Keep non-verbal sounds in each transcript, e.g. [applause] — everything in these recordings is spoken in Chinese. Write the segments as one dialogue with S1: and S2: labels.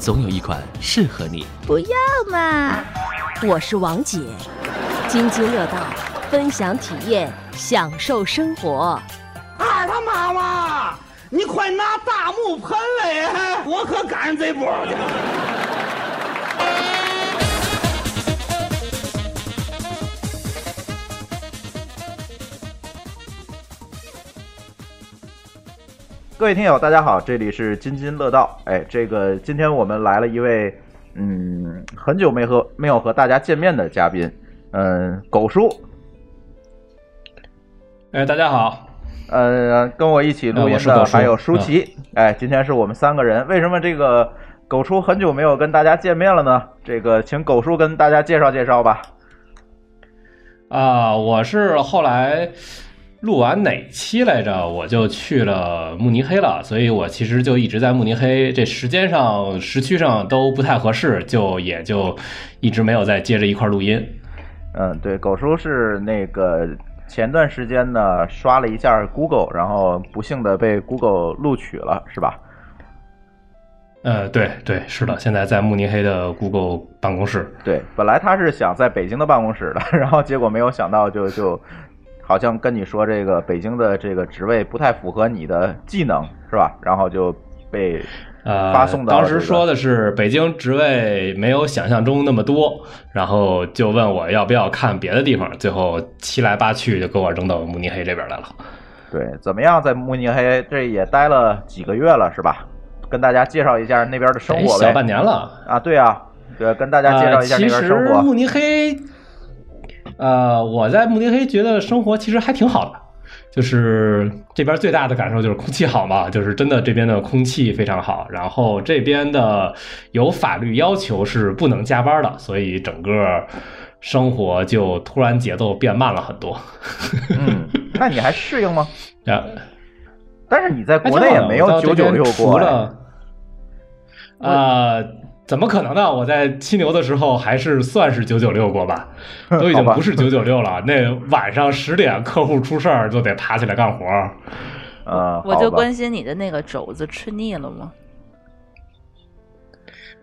S1: 总有一款适合你。
S2: 不要嘛！我是王姐，津津乐道，分享体验，享受生活。
S3: 二他妈妈，你快拿大木盆来，我可赶上这波去。
S4: 各位听友，大家好，这里是津津乐道。哎，这个今天我们来了一位，嗯，很久没和没有和大家见面的嘉宾，嗯，狗叔，
S5: 哎，大家好，
S4: 呃，跟我一起录音的还有舒淇。哎，今天是我们三个人。为什么这个狗叔很久没有跟大家见面了呢？这个，请狗叔跟大家介绍介绍吧。
S5: 啊，我是后来录完哪期来着，我就去了慕尼黑了，所以我其实就一直在慕尼黑，这时间上、时区上都不太合适，就也就一直没有再接着一块儿录音。
S4: 嗯，对，狗叔是那个前段时间呢刷了一下 Google，然后不幸的被 Google 录取了，是吧？
S5: 呃，对对，是的，现在在慕尼黑的 Google 办公室。
S4: 对，本来他是想在北京的办公室的，[laughs] 然后结果没有想到就就，好像跟你说这个北京的这个职位不太符合你的技能，是吧？然后就被
S5: 呃，
S4: 发送到
S5: 当
S4: 这个
S5: 时说的是北京职位没有想象中那么多，然后就问我要不要看别的地方，最后七来八去就给我扔到慕尼黑这边来了。
S4: 对怎么样，在慕尼黑这也待了几个月了，是吧？跟大家介绍一下那边的生
S5: 哎
S4: 活呗。
S5: 小半年了。
S4: 啊，对啊，对，跟大家介绍一下那
S5: 呃、其实
S4: 边生活。
S5: 慕尼黑，呃，我在慕尼黑觉得生活其实还挺好的，就是这边最大的感受就是空气好嘛，就是真的这边的空气非常好，然后这边的有法律要求是不能加班的，所以整个生活就突然节奏变慢了很多。
S4: 嗯，[laughs] 那你还适应吗？
S5: 啊，
S4: 但是你在国内也没有九九六过
S5: 了，呃，怎么可能呢？我在七牛的时候还是算是九九六过吧，[laughs] 都已经不是九九六了。[laughs] 那晚上十点客户出事儿就得爬起来干活 [laughs]
S6: 我就关心你的那个肘子吃腻了吗？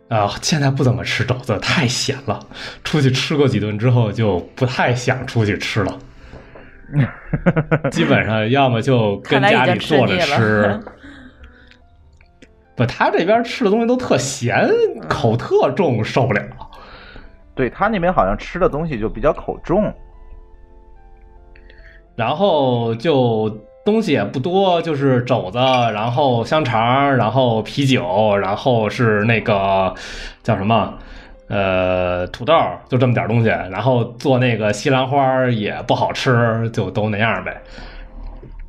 S5: 啊、现在不怎么吃肘子，太咸了。出去吃过几顿之后，就不太想出去吃了。基本上要么就跟家里坐着
S6: 吃。
S5: 不，他这边吃的东西都特咸，口特重，受不了。
S4: 对他那边好像吃的东西就比较口重。
S5: 然后就东西也不多，就是肘子，然后香肠，然后啤酒，然后是那个叫什么，呃，土豆，就这么点东西。然后做那个西兰花也不好吃，就都那样呗。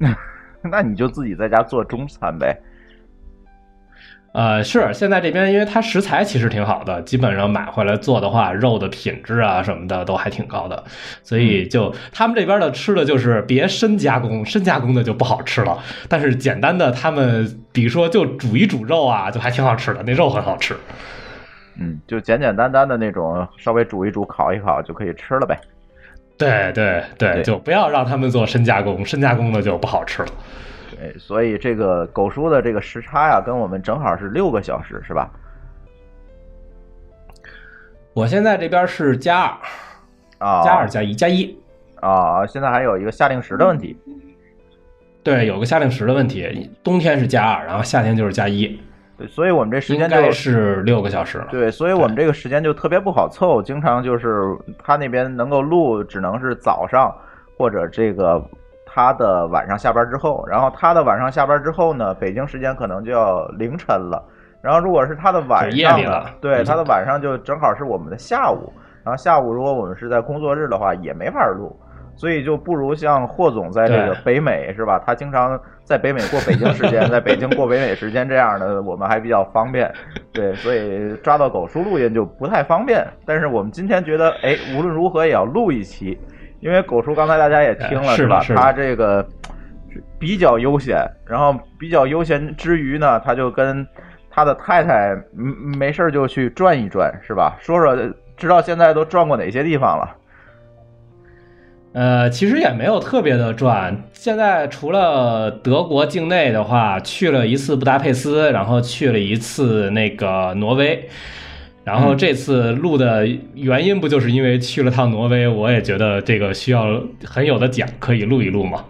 S5: [laughs]
S4: 那你就自己在家做中餐呗。
S5: 呃，是现在这边，因为它食材其实挺好的，基本上买回来做的话，肉的品质啊什么的都还挺高的，所以就他们这边的吃的就是别深加工，深加工的就不好吃了。但是简单的，他们比如说就煮一煮肉啊，就还挺好吃的，那肉很好吃。
S4: 嗯，就简简单单的那种，稍微煮一煮、烤一烤就可以吃了呗。
S5: 对对对，
S4: 对
S5: 就不要让他们做深加工，深加工的就不好吃了。
S4: 对，所以这个狗叔的这个时差呀，跟我们正好是六个小时，是吧？
S5: 我现在这边是加二，
S4: 啊，
S5: 加二加一加一。
S4: 啊，现在还有一个夏令时的问题。
S5: 对，有个夏令时的问题，冬天是加二，然后夏天就是加一，
S4: 对，所以我们这时间就
S5: 该是六个小时了。
S4: 对，所以我们这个时间就特别不好凑，经常就是他那边能够录，只能是早上或者这个他的晚上下班之后，然后他的晚上下班之后呢，北京时间可能就要凌晨了。然后如果是他的晚上呢，对，他的晚上就正好是我们的下午。然后下午如果我们是在工作日的话，也没法录。所以就不如像霍总在这个北美是吧？他经常在北美过北京时间，[laughs] 在北京过北美时间这样的，我们还比较方便。对，所以抓到狗叔录音就不太方便。但是我们今天觉得，哎，无论如何也要录一期，因为狗叔刚才大家也听了
S5: 是吧
S4: 他这个比较悠闲，然后比较悠闲之余呢，他就跟他的太太嗯没事儿就去转一转，是吧？说说知道现在都转过哪些地方了？
S5: 呃，其实也没有特别的转。现在除了德国境内的话，去了一次布达佩斯，然后去了一次那个挪威。然后这次录的原因不就是因为去了趟挪威，我也觉得这个需要很有的讲，可以录一录嘛。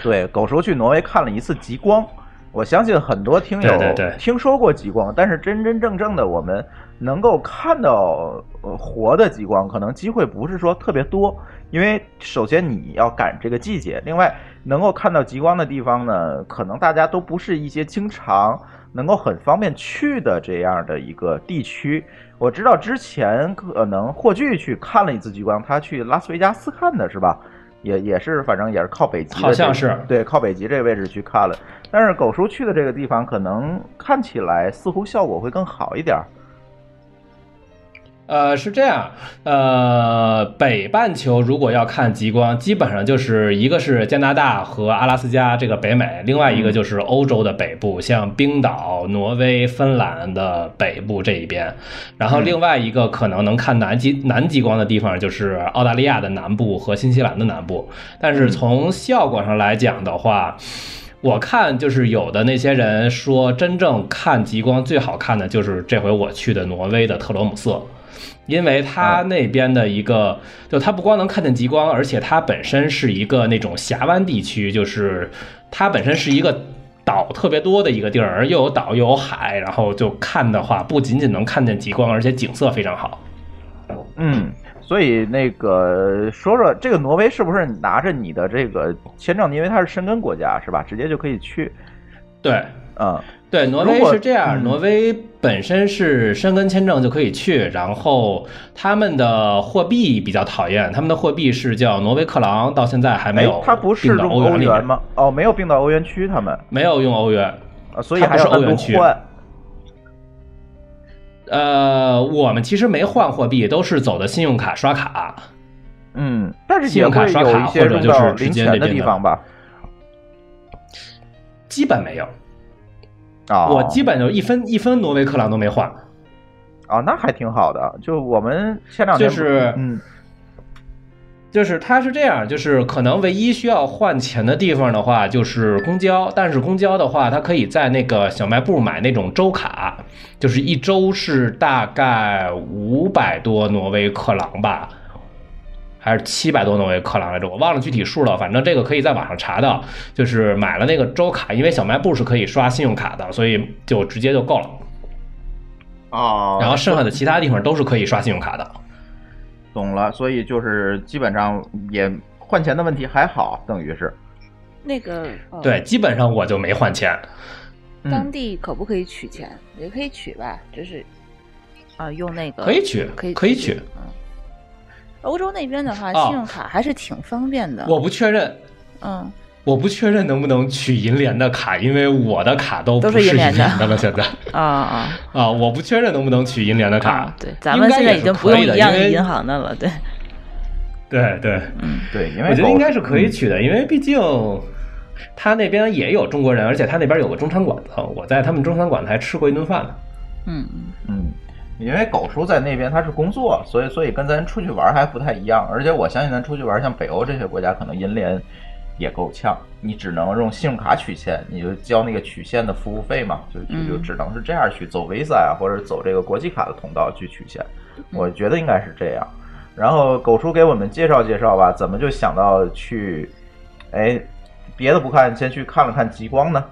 S4: 对，狗叔去挪威看了一次极光。我相信很多听友听说过极光，但是真真正正的我们能够看到呃活的极光，可能机会不是说特别多。因为首先你要赶这个季节，另外能够看到极光的地方呢，可能大家都不是一些经常能够很方便去的这样的一个地区。我知道之前可能霍炬去看了一次极光，他去拉斯维加斯看的是吧？也也是，反正也是靠北极
S5: 好像是
S4: 对，靠北极这个位置去看了。但是狗叔去的这个地方，可能看起来似乎效果会更好一点儿。
S5: 呃，是这样，呃，北半球如果要看极光，基本上就是一个是加拿大和阿拉斯加这个北美，另外一个就是欧洲的北部，像冰岛、挪威、芬兰的北部这一边，然后另外一个可能能看南极南极光的地方就是澳大利亚的南部和新西兰的南部，但是从效果上来讲的话。我看就是有的那些人说，真正看极光最好看的就是这回我去的挪威的特罗姆瑟，因为它那边的一个，就它不光能看见极光，而且它本身是一个那种峡湾地区，就是它本身是一个岛特别多的一个地儿，又有岛又有海，然后就看的话，不仅仅能看见极光，而且景色非常好。
S4: 嗯，所以那个说说这个挪威是不是拿着你的这个签证，因为它是申根国家是吧？直接就可以去。
S5: 对，
S4: 嗯，
S5: 对，挪威是这样，
S4: 嗯
S5: 挪威本身是申根签证就可以去，然后他们的货币比较讨厌，他们的货币是叫挪威克朗，到现在还没
S4: 哎
S5: 有，
S4: 它不是
S5: 欧元
S4: 吗？哦，没有并到欧元区，他们，
S5: 没有用欧元。
S4: 啊所以还
S5: 是欧元区
S4: 换。
S5: 呃，我们其实没换货币，都是走的信用卡刷卡。
S4: 嗯，但是
S5: 信用卡刷卡或者就是直接
S4: 的
S5: 那边的
S4: 地方吧？
S5: 基本没有，
S4: 啊，
S5: 我基本就一分一分挪威克朗都没换。
S4: 啊，那还挺好的。就我们前两天
S5: 就是
S4: 嗯
S5: 就是它是这样，就是可能唯一需要换钱的地方的话，就是公交。但是公交的话，它可以在那个小卖部买那种周卡，就是一周是大概五百多挪威克朗吧，还是七百多挪威克朗来着，我忘了具体数了。反正这个可以在网上查到，就是买了那个周卡，因为小卖部是可以刷信用卡的，所以就直接就够了。
S4: 哦，
S5: 然后剩下的其他地方都是可以刷信用卡的。[laughs]
S4: 懂了，所以就是基本上也换钱的问题还好，等于是
S6: 那个呃
S5: 对，基本上我就没换钱。
S4: 嗯
S6: 当地可不可以取钱？也可以取吧，就是啊，用那个
S5: 可以取
S6: 可以
S5: 可以取。
S6: 嗯，欧洲那边的话，
S5: 哦
S6: 信用卡还是挺方便的。
S5: 我不确认，
S6: 嗯，
S5: 我不确认能不能取银联的卡，因为我的卡都
S6: 都
S5: 不是银
S6: 联的
S5: 了。现在 [laughs]
S6: 啊啊
S5: 啊，我不确认能不能取银联的卡
S6: 啊！。对，咱们现在已经不用一样
S5: 因为
S6: 银行的了。对，
S5: 对对，
S6: 嗯，
S4: 对，因为
S5: 我觉得应该是可以
S4: 嗯
S5: 取的，因为毕竟他那边也有中国人，而且他那边有个中餐馆子，我在他们中餐馆子还吃过一顿饭呢。
S6: 嗯嗯
S4: 嗯，因为狗叔在那边他是工作，所以所以跟咱出去玩还不太一样。而且我相信咱出去玩，像北欧这些国家，可能银联也够呛，你只能用信用卡取现，你就交那个取现的服务费嘛，就就就
S6: 嗯
S4: 只能是这样去走 Visa 啊、或者走这个国际卡的通道去取现。我觉得应该是这样。然后狗叔给我们介绍介绍吧，怎么就想到去，哎，别的不看，先去看了看极光呢？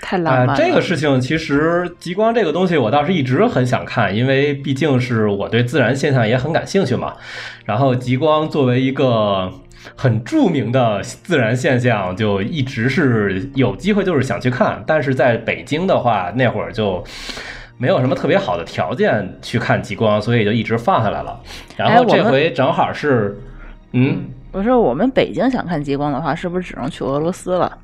S6: 太浪
S5: 啊、
S6: 漫了。
S5: 这个事情其实极光这个东西，我倒是一直很想看，因为毕竟是我对自然现象也很感兴趣嘛。然后极光作为一个很著名的自然现象，就一直是有机会就是想去看，但是在北京的话，那会儿就。没有什么特别好的条件去看极光，所以就一直放下来了。然后这回正好是，嗯，
S6: 我说我们北京想看极光的话，是不是只能去俄罗斯了？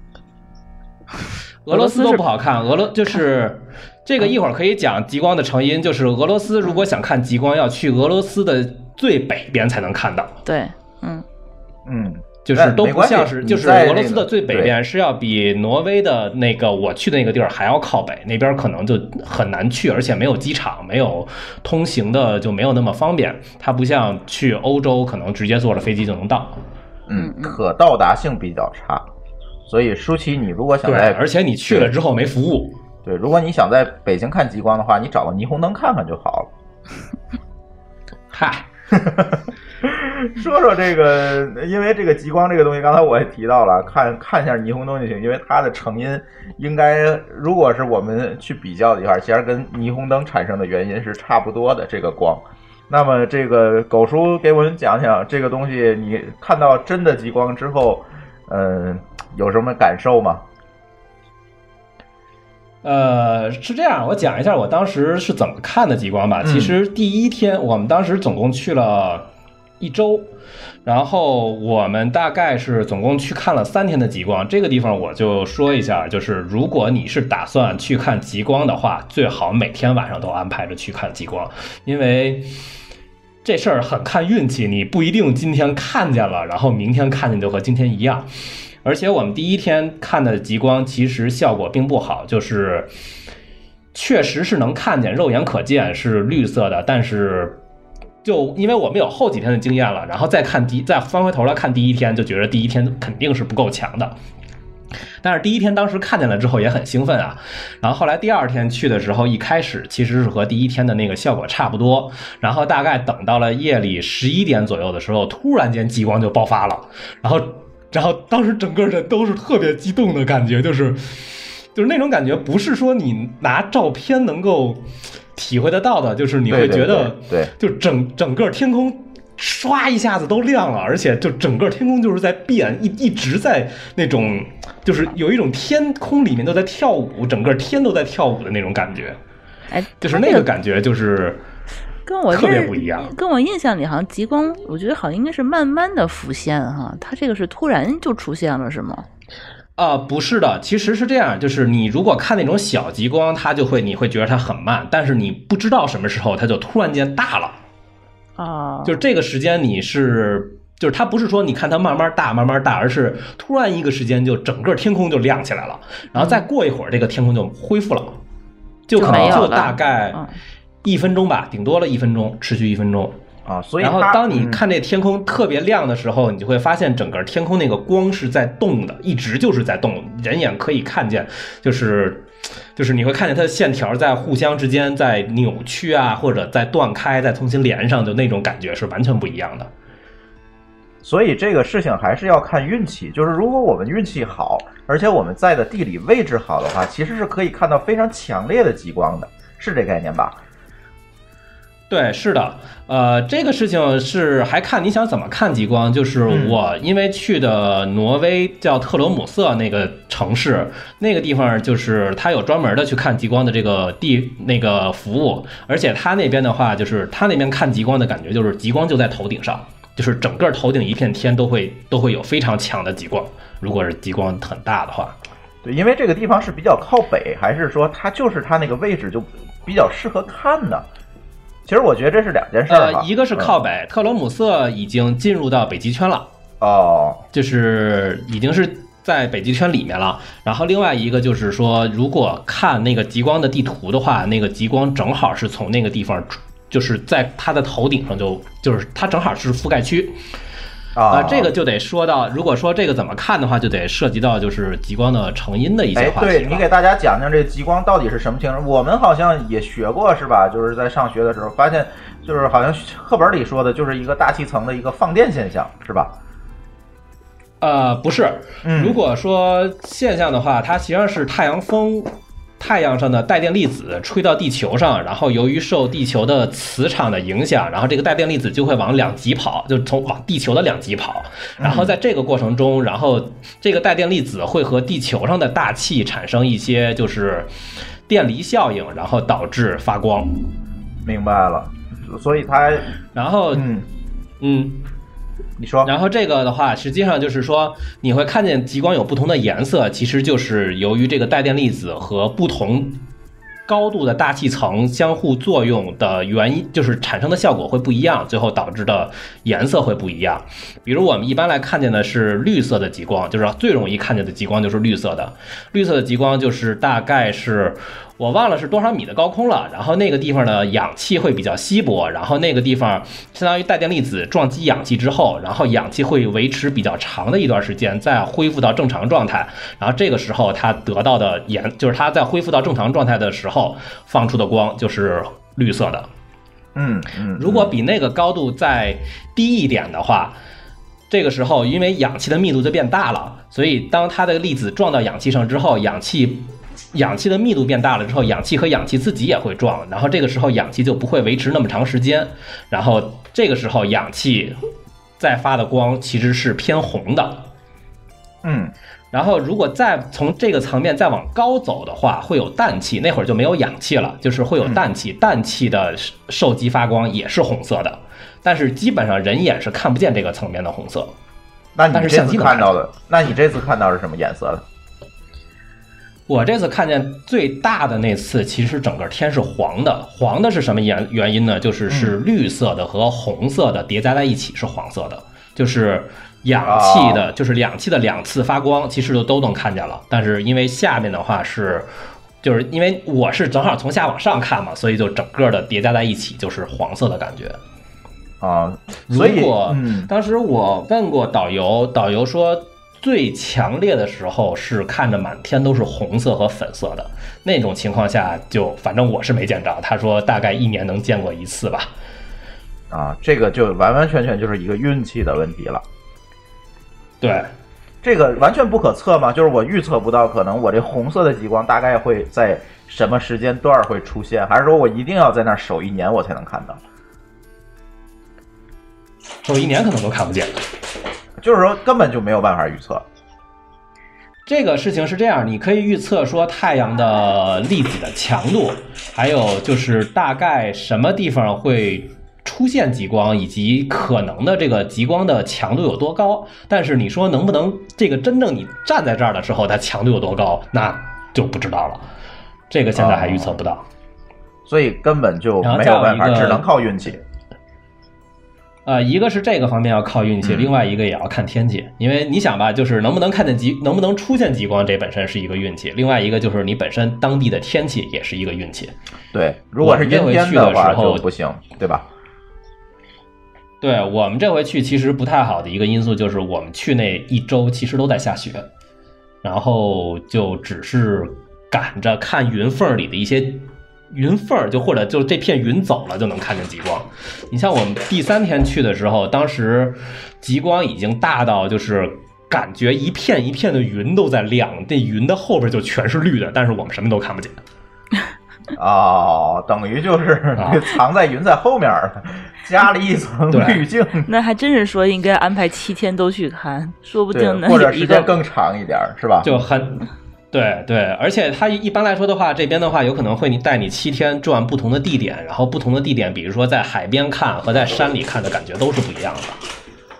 S5: 俄罗斯都不好看，俄罗 [laughs] 就是这个一会儿可以讲极光的成因，就是俄罗斯如果想看极光，要去俄罗斯的最北边才能看到。
S6: 对，嗯，
S4: 嗯，
S5: 就是都不像是，就是俄罗斯的最北边是要比挪威的那个我去的那个地儿还要靠北，那边可能就很难去，而且没有机场，没有通行的就没有那么方便。它不像去欧洲，可能直接坐着飞机就能到。
S4: 嗯，可到达性比较差，所以舒淇，你如果想
S5: 对，
S4: 在
S5: 而且你去了之后没服务。
S4: 对，如果你想在北京看极光的话，你找个霓虹灯看看就好了。[laughs]
S5: 嗨，[laughs]
S4: 说说这个，因为这个极光这个东西，刚才我也提到了，看看一下霓虹灯就行，因为它的成因应该，如果是我们去比较的话，其实跟霓虹灯产生的原因是差不多的。这个光，那么这个狗叔给我们讲讲这个东西，你看到真的极光之后，嗯、有什么感受吗？
S5: 呃，是这样，我讲一下我当时是怎么看的极光吧。
S4: 嗯
S5: 其实第一天，我们当时总共去了一周，然后我们大概是总共去看了三天的极光。这个地方我就说一下，就是如果你是打算去看极光的话，最好每天晚上都安排着去看极光，因为。这事儿很看运气，你不一定今天看见了，然后明天看见就和今天一样。而且我们第一天看的极光其实效果并不好，就是确实是能看见，肉眼可见是绿色的，但是就因为我们有后几天的经验了，然后再看第再翻回头来看第一天，就觉得第一天肯定是不够强的。但是第一天当时看见了之后也很兴奋啊，然后后来第二天去的时候，一开始其实是和第一天的那个效果差不多，然后大概等到了夜里十一点左右的时候，突然间极光就爆发了，然后然后当时整个人都是特别激动的感觉，就是就是那种感觉，不是说你拿照片能够体会得到的，就是你会觉得
S4: 对。
S5: 就整整个天空。唰一下子都亮了，而且就整个天空就是在变，一一直在那种，就是有一种天空里面都在跳舞，整个天都在跳舞的那种感觉，
S6: 哎，
S5: 就是那个感觉，就是
S6: 跟我
S5: 特别不一样。
S6: 跟我印象里好像极光，我觉得好像应该是慢慢的浮现哈，它这个是突然就出现了是吗？
S5: 啊、不是的，其实是这样，就是你如果看那种小极光，它就会你会觉得它很慢，但是你不知道什么时候它就突然间大了，
S6: 啊，
S5: 就是这个时间你是。就是它不是说你看它慢慢大慢慢大，而是突然一个时间就整个天空就亮起来了，然后再过一会儿这个天空就恢复了，就可能就大概
S6: 嗯
S5: 一分钟吧，顶多了一分钟，持续一分钟。
S4: 啊，所以
S5: 然后当你
S4: 嗯
S5: 看这天空特别亮的时候，你就会发现整个天空那个光是在动的，一直就是在动，人眼可以看见，就是就是你会看见它的线条在互相之间在扭曲啊，或者在断开，再重新连上，就那种感觉是完全不一样的。
S4: 所以这个事情还是要看运气，就是如果我们运气好，而且我们在的地理位置好的话，其实是可以看到非常强烈的极光的，是这概念吧？
S5: 对，是的，呃，这个事情是还看你想怎么看极光。就是
S4: 嗯
S5: 我因为去的挪威叫特罗姆瑟那个城市，那个地方就是它有专门的去看极光的这个地那个服务，而且它那边的话，就是它那边看极光的感觉就是极光就在头顶上，就是整个头顶一片天都会都会有非常强的极光，如果是极光很大的话。
S4: 对，因为这个地方是比较靠北，还是说它就是它那个位置就比较适合看呢？其实我觉得这是两件事儿
S5: 呃，一个是靠北，特罗姆瑟已经进入到北极圈了。
S4: 哦，
S5: 就是已经是在北极圈里面了。然后另外一个就是说，如果看那个极光的地图的话，那个极光正好是从那个地方，就是在它的头顶上就就是它正好是覆盖区
S4: 啊，
S5: 这个就得说到，如果说这个怎么看的话，就得涉及到就是极光的成因的一些
S4: 哎，
S5: 话题哎。
S4: 对你给大家讲讲这极光到底是什么情况？我们好像也学过是吧？就是在上学的时候发现，就是好像课本里说的就是一个大气层的一个放电现象是吧？
S5: 呃，不是，
S4: 嗯
S5: 如果说现象的话，它实际上是太阳风。太阳上的带电粒子吹到地球上，然后由于受地球的磁场的影响，然后这个带电粒子就会往两极跑，就从往地球的两极跑。然后在这个过程中，然后这个带电粒子会和地球上的大气产生一些就是电离效应，然后导致发光。
S4: 明白了，所以它
S5: 然后，
S4: 嗯
S5: 嗯，
S4: 你说，
S5: 然后这个的话，实际上就是说，你会看见极光有不同的颜色，其实就是由于这个带电粒子和不同高度的大气层相互作用的原因，就是产生的效果会不一样，最后导致的颜色会不一样。比如我们一般来看见的是绿色的极光，就是最容易看见的极光就是绿色的。绿色的极光就是大概是我忘了是多少米的高空了，然后那个地方的氧气会比较稀薄，然后那个地方相当于带电粒子撞击氧气之后，然后氧气会维持比较长的一段时间，再恢复到正常状态，然后这个时候它得到的颜，就是它在恢复到正常状态的时候放出的光就是绿色的。
S4: 嗯嗯，
S5: 如果比那个高度再低一点的话，这个时候因为氧气的密度就变大了，所以当它的粒子撞到氧气上之后，氧气氧气的密度变大了之后，氧气和氧气自己也会撞，然后这个时候氧气就不会维持那么长时间，然后这个时候氧气再发的光其实是偏红的。
S4: 嗯
S5: 然后，如果再从这个层面再往高走的话，会有氮气，那会儿就没有氧气了，就是会有氮气，氮气的受激发光也是红色的，但是基本上人眼是看不见这个层面的红色。
S4: 那你这次
S5: 看
S4: 到的，那你这次看到是什么颜色的？
S5: 我这次看见最大的那次，其实整个天是黄的，黄的是什么原原因呢？就是是绿色的和红色的叠加在一起是黄色的，就是氧气的，就是氧气的两次发光，其实就都能看见了。但是因为下面的话是，就是因为我是正好从下往上看嘛，所以就整个的叠加在一起就是黄色的感觉。
S4: 啊，所以
S5: 当时我问过导游，导游说最强烈的时候是看着满天都是红色和粉色的那种情况下就，反正我是没见着。他说大概一年能见过一次吧。
S4: 啊，这个就完完全全就是一个运气的问题了。
S5: 对，
S4: 这个完全不可测嘛，就是我预测不到，可能我这红色的极光大概会在什么时间段会出现，还是说我一定要在那儿守一年我才能看到？
S5: 守一年可能都看不见。
S4: 就是说根本就没有办法预测。
S5: 这个事情是这样，你可以预测说太阳的粒子的强度，还有就是大概什么地方会出现极光，以及可能的这个极光的强度有多高。但是你说能不能这个真正你站在这儿的时候，它强度有多高，那就不知道了。这个现在还预测不到。
S4: 所以根本就没有办法，只能靠运气。
S5: 呃，一个是这个方面要靠运气，
S4: 嗯
S5: 另外一个也要看天气，因为你想吧，就是能不能看见极，能不能出现极光，这本身是一个运气；另外一个就是你本身当地的天气也是一个运气。
S4: 对，如果是阴天
S5: 的
S4: 话就不行，对吧？
S5: 对我们这回去其实不太好的一个因素就是我们去那一周其实都在下雪，然后就只是赶着看云缝里的一些云缝儿，就或者就这片云走了就能看见极光。你像我们第三天去的时候，当时极光已经大到就是。感觉一片一片的云都在亮，那云的后边就全是绿的，但是我们什么都看不见。
S4: 哦，等于就是
S5: 啊 [laughs]
S4: 藏在云在后面了，[laughs] 加了一层滤镜，
S6: 那还真是说应该安排七天都去看，说不定，能
S4: 或者时间更长一点，是吧？
S5: 就很，对对，而且它一般来说的话，这边的话有可能会你带你七天转不同的地点，然后不同的地点，比如说在海边看和在山里看的感觉都是不一样的。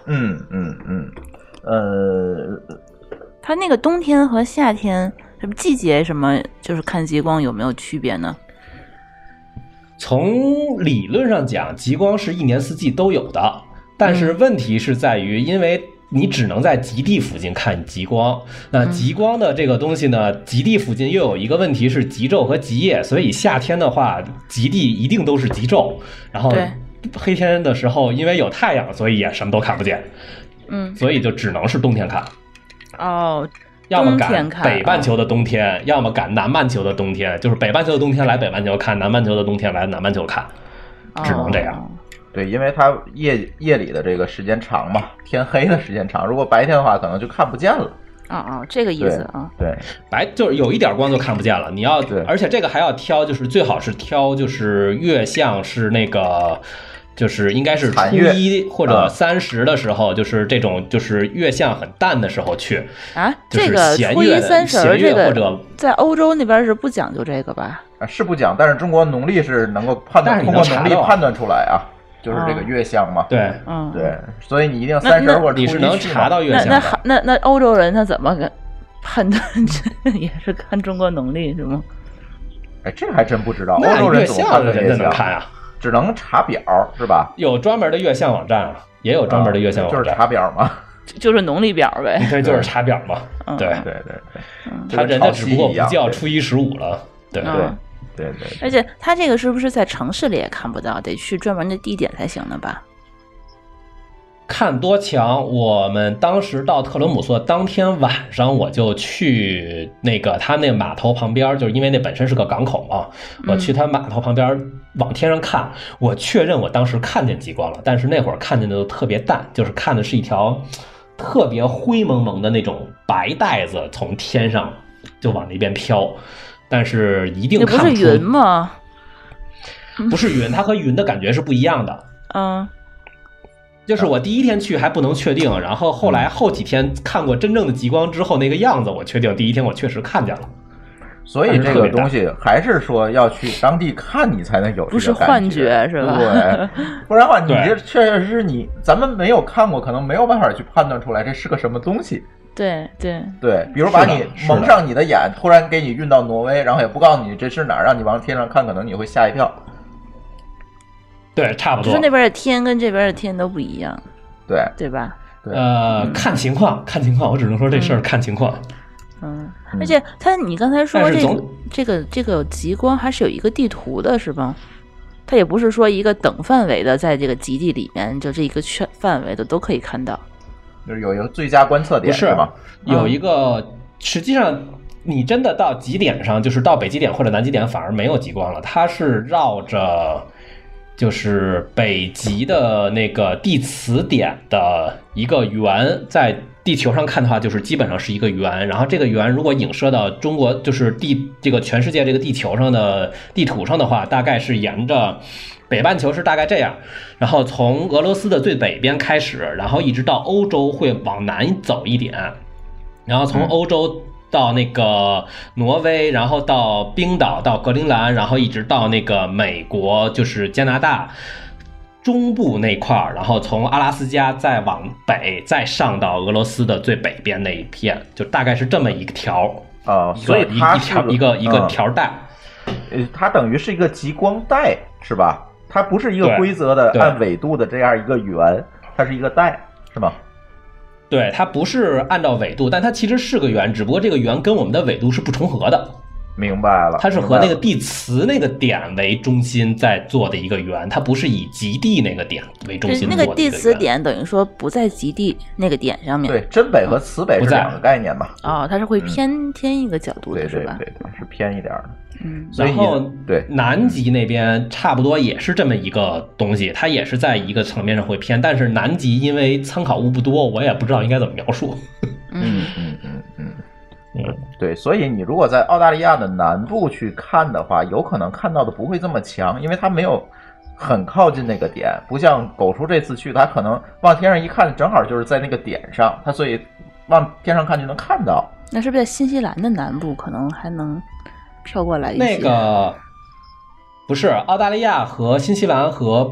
S4: 嗯嗯嗯，呃，
S6: 它那个冬天和夏天什么季节什么，就是看极光有没有区别呢？
S5: 从理论上讲，极光是一年四季都有的，但是问题是在于，因为你只能在极地附近看极光。那极光的这个东西呢，极地附近又有一个问题是极昼和极夜，所以夏天的话，极地一定都是极昼，然后黑天的时候，因为有太阳，所以也什么都看不见，
S6: 嗯，
S5: 所以就只能是冬天看。
S6: 哦，
S5: 要么赶北半球的冬天，要么赶南半球的冬天，就是北半球的冬天来北半球看，南半球的冬天来南半球看，只能这样。
S6: 哦
S4: 对，因为它夜夜里的这个时间长嘛，天黑的时间长，如果白天的话，可能就看不见了。
S6: 哦哦，这个意思啊。
S4: 对，
S5: 白就是有一点光就看不见了。你要
S4: 对，
S5: 而且这个还要挑，就是最好是挑就是月相是那个。就是应该是初一或
S4: 啊
S5: 者三十的时候，就是这种就是月相很淡的时候去，
S6: 啊，
S5: 就是
S6: 这个初一
S5: 弦月
S6: 三十儿
S5: 弦月
S6: 这个
S5: 或者
S6: 在欧洲那边是不讲究这个吧？
S4: 啊是不讲，但是中国农历是能够判断，通过农历判断出来啊。就是这个月相嘛。
S5: 对，
S6: 嗯，
S4: 对，所以你一定三十或者
S5: 你是能查到月相
S6: 那那那欧洲人他怎么个判断？这 [laughs] 也是看中国农历是吗？
S4: 哎，这还真不知道，欧
S5: 那月
S4: 洲人怎么
S5: 看啊？
S4: 只能查表是吧？
S5: 有专门的月相网站啊，也有专门的月相
S4: 网站就是。查表嘛。[laughs]
S6: 就就是农历表呗。[laughs]
S5: 对，就是查表嘛。
S6: 嗯
S5: 对，
S4: 对对对，
S5: 他人家只不过不叫初一十五了。对，
S6: 嗯
S4: 对对对，
S6: 而且它这个是不是在城市里也看不到，得去专门的地点才行的吧？
S5: 看多强，我们当时到特伦姆索当天晚上，我就去那个他那码头旁边，就是因为那本身是个港口嘛，我去他码头旁边往天上看，我确认我当时看见极光了，但是那会儿看见的都特别淡，就是看的是一条特别灰蒙蒙的那种白带子从天上就往那边飘，但是一定
S6: 那不是云吗？[laughs]
S5: 不是云，它和云的感觉是不一样的。
S6: 嗯，
S5: 就是我第一天去还不能确定，然后后来后几天看过真正的极光之后，那个样子我确定第一天我确实看见了。
S4: 所以这个东西还是说要去当地看，你才能有这个
S6: 不是幻觉是吧
S4: 对，[laughs] 不然的话，你这确实是你咱们没有看过，可能没有办法去判断出来这是个什么东西。
S6: 对对，
S4: 对，比如把你蒙上你的眼，突然给你运到挪威，然后也不告诉你这是哪儿，让你往天上看，可能你会吓一跳。
S5: 对，差不多
S6: 就是。那边的天跟这边的天都不一样，
S4: 对
S6: 对吧？
S4: 对，
S5: 呃，看情况，看情况，我只能说这事儿看情况。
S6: 嗯，
S4: 嗯
S6: 而且他你刚才说这个这个这个极光还是有一个地图的，是吧？它也不是说一个等范围的，在这个极地里面，就这一个圈范围的都可以看到。
S4: 就是有一个最佳观测
S5: 不是？有一个，实际上你真的到极点上，就是到北极点或者南极点，反而没有极光了，它是绕着。就是北极的那个地磁点的一个圆，在地球上看的话，就是基本上是一个圆。然后这个圆如果影射到中国，就是地这个全世界这个地球上的地图上的话，大概是沿着北半球是大概这样，然后从俄罗斯的最北边开始，然后一直到欧洲会往南走一点，然后从欧洲到那个挪威，然后到冰岛，到格陵兰，然后一直到那个美国，就是加拿大。中部那块儿，然后从阿拉斯加再往北，再上到俄罗斯的最北边那一片，就大概是这么一条，
S4: 啊，所以
S5: 一一
S4: 它是
S5: 条一个一个
S4: 嗯。
S5: 条带。
S4: 呃，它等于是一个极光带，是吧？它不是一个规则的按纬度的这样一个圆，它是一个带，是吗？
S5: 对，它不是按照纬度，但它其实是个圆，只不过这个圆跟我们的纬度是不重合的。
S4: 明白了，
S5: 它是和那个地磁那个点为中心在做的一个圆，它不是以极地那个点为中，心
S6: 那个地
S5: 做的那个地。
S6: 磁点等于说不在极地那个点上面。
S4: 对真北和磁北
S5: 不在
S4: 是两个概念嘛？
S6: 哦，它是会偏偏一个角度
S4: 对
S6: 的，是吧？
S4: 对对对，是偏一点儿的。
S6: 嗯，
S5: 然后
S4: 对
S5: 南极那边差不多也是这么一个东西，它也是在一个层面上会偏，但是南极因为参考物不多，我也不知道应该怎么描述。[laughs]
S6: 嗯，
S4: 嗯嗯嗯，
S5: 嗯，
S4: 对，所以你如果在澳大利亚的南部去看的话，有可能看到的不会这么强，因为它没有很靠近那个点，不像狗叔这次去，他可能往天上一看，正好就是在那个点上，他所以往天上看就能看到。
S6: 那是不是在新西兰的南部可能还能飘过来一些？
S5: 那个不是澳大利亚和新西兰和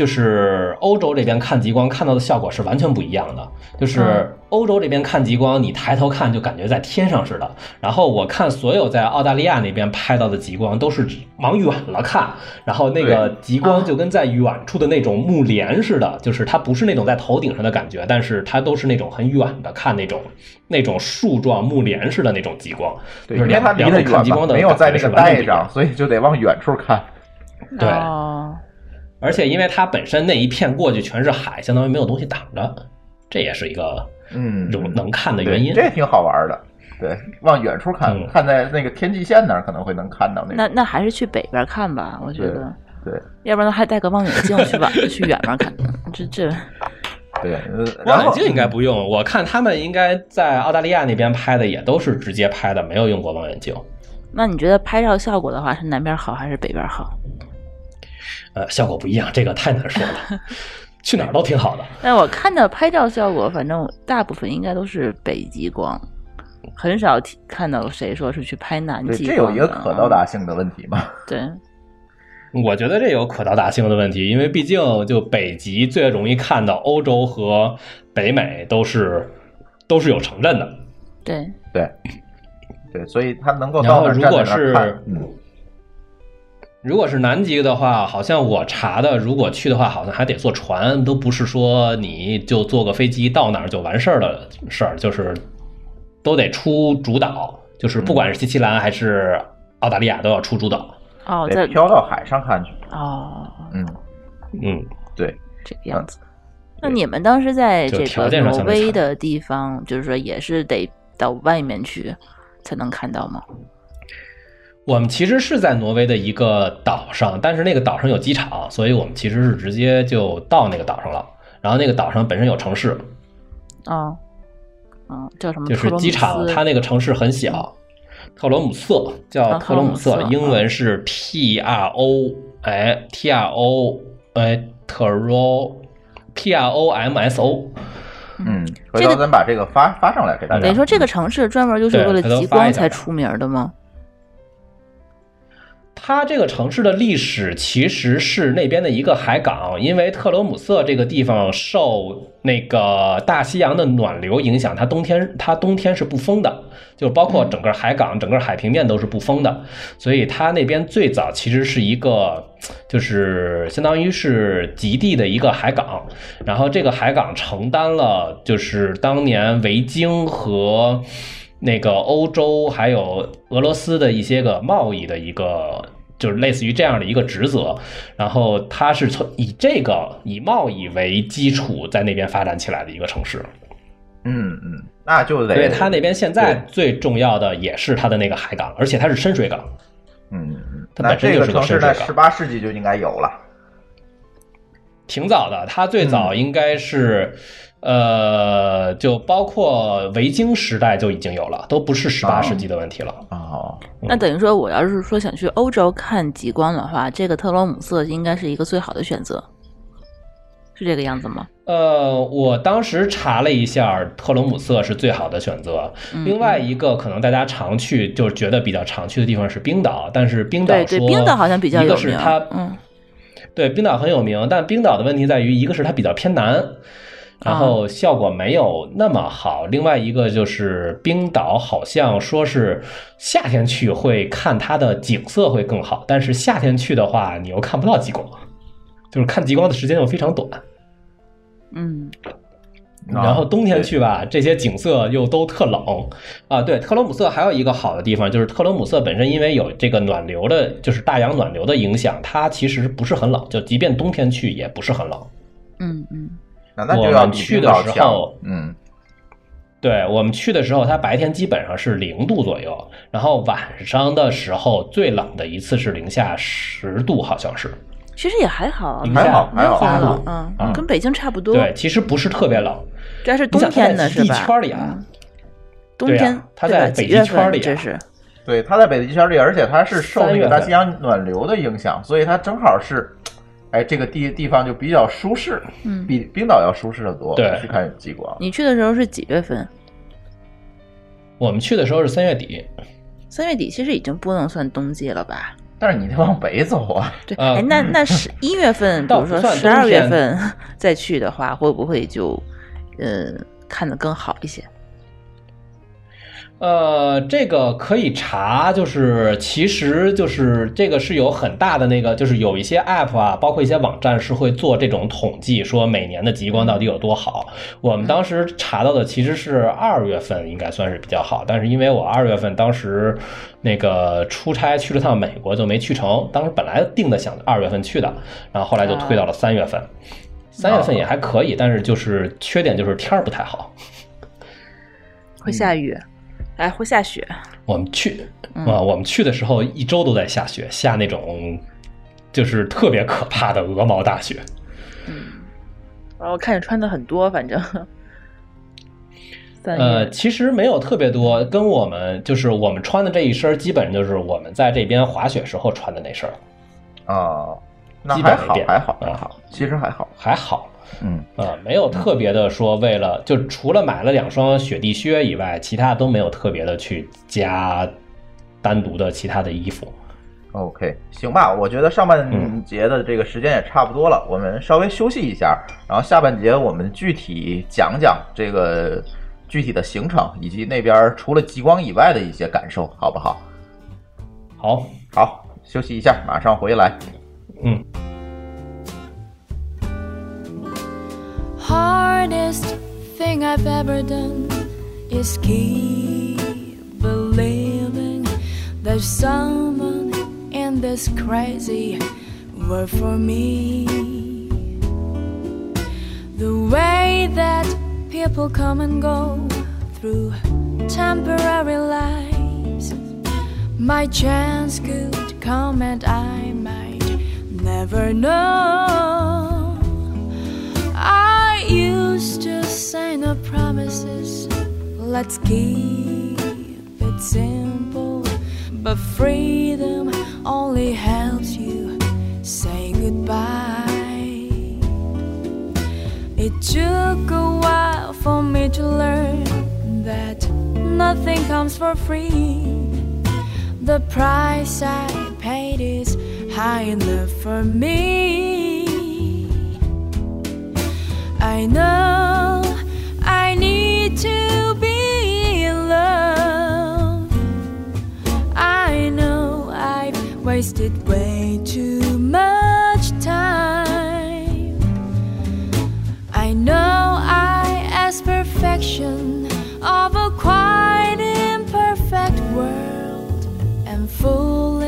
S5: 就是欧洲这边看极光看到的效果是完全不一样的。就是
S6: 嗯
S5: 欧洲这边看极光，你抬头看就感觉在天上似的。然后我看所有在澳大利亚那边拍到的极光都是往远了看，然后那个极光就跟在远处的那种幕帘似的，就是它不是那种在头顶上的感觉，但是它都是那种很远的看那种那种树状幕帘似的那种极光。
S4: 对，
S5: 就是两
S4: 因为它离得远没有在那个带上，所以就得往远处看。
S5: 对
S6: 哦，
S5: 而且因为它本身那一片过去全是海，相当于没有东西挡着，这也是一个
S4: 嗯，
S5: 能能看的原因。
S4: 这挺好玩的。对，往远处看，
S5: 嗯
S4: 看在那个天际线那儿可能会能看到那个。
S6: 那那还是去北边看吧，我觉得，
S4: 对
S6: 要不然还带个望远镜去吧去远边看，这这 [laughs]
S4: 对，呃
S5: 望远镜应该不用，我看他们应该在澳大利亚那边拍的也都是直接拍的，没有用过望远镜。
S6: 那你觉得拍照效果的话，是南边好还是北边好？
S5: 呃，效果不一样，这个太难说了。[laughs] 去哪儿都挺好的。
S6: 但我看到拍照效果，反正大部分应该都是北极光，很少看到谁说是去拍南，极光。
S4: 这有一个可到达性的问题嘛。
S6: 对，[laughs]
S5: 我觉得这有可到达性的问题，因为毕竟就北极最容易看到，欧洲和北美都是都是有城镇的。
S6: 对，
S4: 对，[laughs] 对，所以它能够
S5: 然后如
S4: 到那儿站在
S5: 果是
S4: 嗯，
S5: 如果是南极的话，好像我查的，如果去的话，好像还得坐船，都不是说你就坐个飞机到哪儿就完事儿的事儿，就是都得出主岛，就是不管是新西兰还是澳大利亚都要出主岛。
S6: 哦，
S4: 得
S6: 在
S4: 飘到海上看去，
S6: 哦
S4: 嗯，
S5: 嗯，
S4: 对，
S6: 这个样子。那你们当时在这个挪威的地方，就是说也是得到外面去才能看到吗？
S5: 我们其实是在挪威的一个岛上，但是那个岛上有机场，所以我们其实是直接就到那个岛上了。然后那个岛上本身有城市，
S6: 哦，嗯，叫什么？
S5: 就是机场，它那个城市很小，特罗姆瑟叫
S6: 啊
S5: 特罗姆瑟英文是 P R O 哎 T R O 哎 T R O P R O M S O
S4: 嗯，回
S6: 这个
S4: 头咱把这个发发上来给大家。
S6: 等于说这个城市专门就是为了极光才出名的吗？
S5: 它这个城市的历史其实是那边的一个海港，因为特罗姆瑟这个地方受那个大西洋的暖流影响，它冬天它冬天是不封的，就包括整个海港、整个海平面都是不封的，所以它那边最早其实是一个就是相当于是极地的一个海港，然后这个海港承担了就是当年维京和。那个欧洲还有俄罗斯的一些个贸易的一个，就是类似于这样的一个职责，然后它是从以这个以贸易为基础在那边发展起来的一个城市，
S4: 嗯嗯，那就得，
S5: 所以它那边现在最重要的也是它的那个海港，而且它是深水港，
S4: 嗯嗯，
S5: 它
S4: 那这个
S5: 本身就是个
S4: 城市在
S5: 深水港
S4: 十八世纪就应该有了。
S5: 挺早的，它最早应该是。呃，就包括维京时代就已经有了，都不是十八世纪的问题了。
S4: 哦，
S6: 那等于说，我要是说想去欧洲看极光的话，这个特罗姆瑟应该是一个最好的选择，是这个样子吗？
S5: 呃，我当时查了一下，特罗姆瑟是最好的选择。
S6: 嗯
S5: 另外一个可能大家常去，就是觉得比较常去的地方是冰岛，但是冰岛
S6: 对对，
S5: 说
S6: 冰岛好像比较
S5: 一
S6: 有名。
S5: 个是它，
S6: 嗯，
S5: 对，冰岛很有名，但冰岛的问题在于，一个是它比较偏南，然后效果没有那么好；另外一个就是冰岛好像说是夏天去会看它的景色会更好，但是夏天去的话，你又看不到极光，就是看极光的时间又非常短。
S6: 嗯，
S5: 然后冬天去吧，这些景色又都特冷啊。对，特罗姆瑟还有一个好的地方，就是特罗姆瑟本身因为有这个暖流的，就是大洋暖流的影响，它其实不是很冷，就即便冬天去也不是很冷。
S6: 嗯嗯，
S4: 那那就要比冰
S5: 我们去的
S4: 岛强
S5: 时候。
S4: 嗯，
S5: 对我们去的时候，它白天基本上是零度左右，然后晚上的时候最冷的一次是零下十度，好像是。
S6: 其实也还好，
S5: 零
S4: 还好
S6: 没有
S4: 还好
S6: 冷，嗯，
S5: 嗯
S6: 跟北京差不多。
S5: 对，，其实不是特别冷。
S6: 这还是冬天呢是吧？
S5: 圈里啊
S6: 嗯，冬天
S5: 它在北极圈里
S6: 这是
S4: 对，它在北极圈里，而且它是受那个大西洋暖流的影响，所以它正好是，哎，这个地地方就比较舒适，
S6: 嗯
S4: 比冰岛要舒适的多。
S5: 对
S4: 去看极光。
S6: 你去的时候是几月份？
S5: 我们去的时候是三月底，
S6: 三月底其实已经不能算冬季了吧？
S4: 但是你得往北走啊，[laughs]
S6: 对，
S5: 呃
S6: 哎，那那十 [laughs] 一月份，比如说十二月份 [laughs] 再去的话，会不会就嗯看得更好一些？
S5: 呃，这个可以查，就是其实就是这个是有很大的那个，就是有一些 app 啊，包括一些网站是会做这种统计，说每年的极光到底有多好。我们当时查到的其实是二月份应该算是比较好，但是因为我二月份当时那个出差去了趟美国就没去成，当时本来定的想二月份去的，然后后来就推到了三月份。三月份也还可以，但是就是缺点就是天儿不太好。
S6: 会下雨，哎，会下雪。
S5: 我们去
S6: 嗯
S5: 啊，我们去的时候一周都在下雪，下那种就是特别可怕的鹅毛大雪。
S6: 然后看你穿的很多，反正。[laughs]
S5: 呃，其实没有特别多，跟我们就是我们穿的这一身，基本就是我们在这边滑雪时候穿的那身儿，
S4: 啊，那
S5: 基本没变
S4: 还好还好
S5: 啊
S4: 还好，其实还好。
S5: 还好。
S4: 嗯，
S5: 呃，没有特别的说为了，就除了买了两双雪地靴以外，其他都没有特别的去加单独的其他的衣服。
S4: OK，行吧，我觉得上半节的这个时间也差不多了，我们稍微休息一下，然后下半节我们具体讲讲这个具体的行程以及那边除了极光以外的一些感受，好不好？
S5: 好，
S4: 好，休息一下，马上回来。
S5: 嗯。
S7: Hardest thing I've ever done is keep believing there's someone in this crazy world for me. The way that people come and go through temporary lives, my chance could come and I might never know. Sign up promises. Let's keep it simple. But freedom only helps you say goodbye. It took a while for me to learn that nothing comes for free. The price I paid is high enough for me. I know to be in love. I know I've wasted way too much time. I know I ask perfection of a quite imperfect world and fool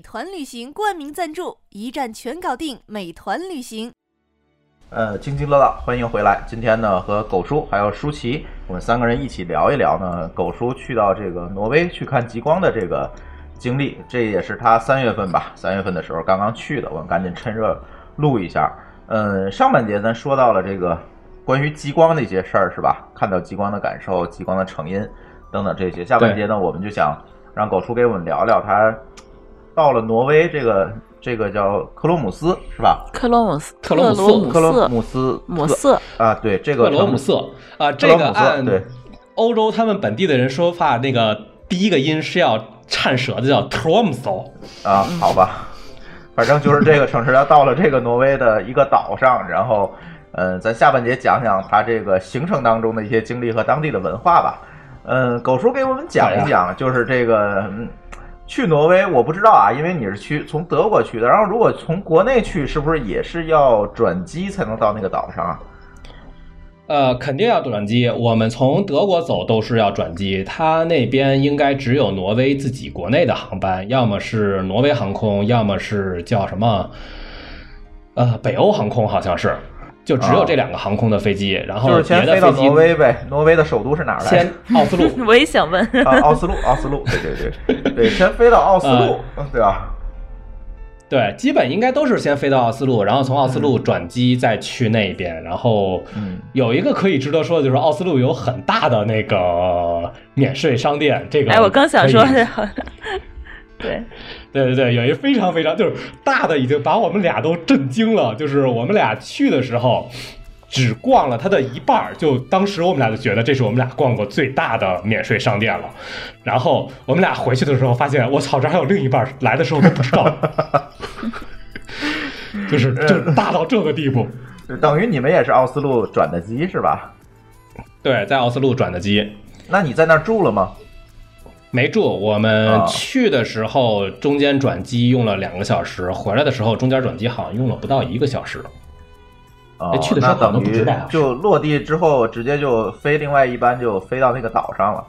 S8: 美团旅行冠名赞助，一站全搞定，美团旅行。
S4: 呃，津津乐道，欢迎回来。今天呢，和狗叔还有舒淇，我们三个人一起聊一聊呢，狗叔去到这个挪威去看极光的这个经历。这也是他三月份吧，[laughs] 三月份的时候刚刚去的，我们赶紧趁热录一下。嗯，上半节咱说到了这个关于极光的一些事儿，是吧？看到极光的感受、极光的成因等等这些。下半节呢，我们就想让狗叔给我们聊聊他到了挪威这个这个叫克罗姆斯是吧？
S6: 克罗姆斯，
S5: 克罗姆斯
S4: 克罗，姆斯
S6: 姆瑟，
S4: 啊，对这个
S5: 克罗姆
S4: 城
S5: 瑟啊，这个按
S4: 对
S5: 欧洲他们本地的人说话，那个第一个音是要颤舌的，叫 Tromso。
S4: 啊，好吧，反正就是这个城市，它到了这个挪威的一个岛上，然后，嗯、咱下半节讲讲他这个行程当中的一些经历和当地的文化吧。嗯，狗叔给我们讲一讲，就是这个，嗯，去挪威我不知道啊，因为你是去从德国去的，然后如果从国内去，是不是也是要转机才能到那个岛上啊？
S5: 呃，肯定要转机。我们从德国走都是要转机，它那边应该只有挪威自己国内的航班，要么是挪威航空，要么是叫什么，呃，北欧航空好像是，就只有这两个航空的飞机。然后
S4: 就是先
S5: 飞
S4: 到挪威呗，挪威的首都是哪儿来
S5: 先？奥斯陆。[laughs]
S6: 我也想问，
S4: 啊，奥斯陆，奥斯陆，对对对对，先飞到奥斯陆，对吧？
S5: 对，基本应该都是先飞到奥斯陆，然后从奥斯陆转机再去那边。然后
S4: 嗯
S5: 有一个可以值得说的就是奥斯陆有很大的那个免税商店，这个
S6: 哎，我刚想说的，[laughs] 对，
S5: 对对对，有一个非常非常就是大的，已经把我们俩都震惊了。就是我们俩去的时候，只逛了它的一半儿，就当时我们俩就觉得这是我们俩逛过最大的免税商店了。然后我们俩回去的时候发现，我操，这还有另一半儿，来的时候都不知道，就是就大到这个地步。
S4: 就等于你们也是奥斯陆转的机是吧？
S5: 对，在奥斯陆转的机。
S4: 那你在那儿住了吗？
S5: 没住，我们
S4: 啊
S5: 去的时候中间转机用了两个小时，回来的时候中间转机好像用了不到一个小时。
S4: 哦
S5: 哎，去的时候
S4: 那等
S5: 我都不知
S4: 于
S5: 道啊
S4: 就落地之后直接就飞另外一班就飞到那个岛上了。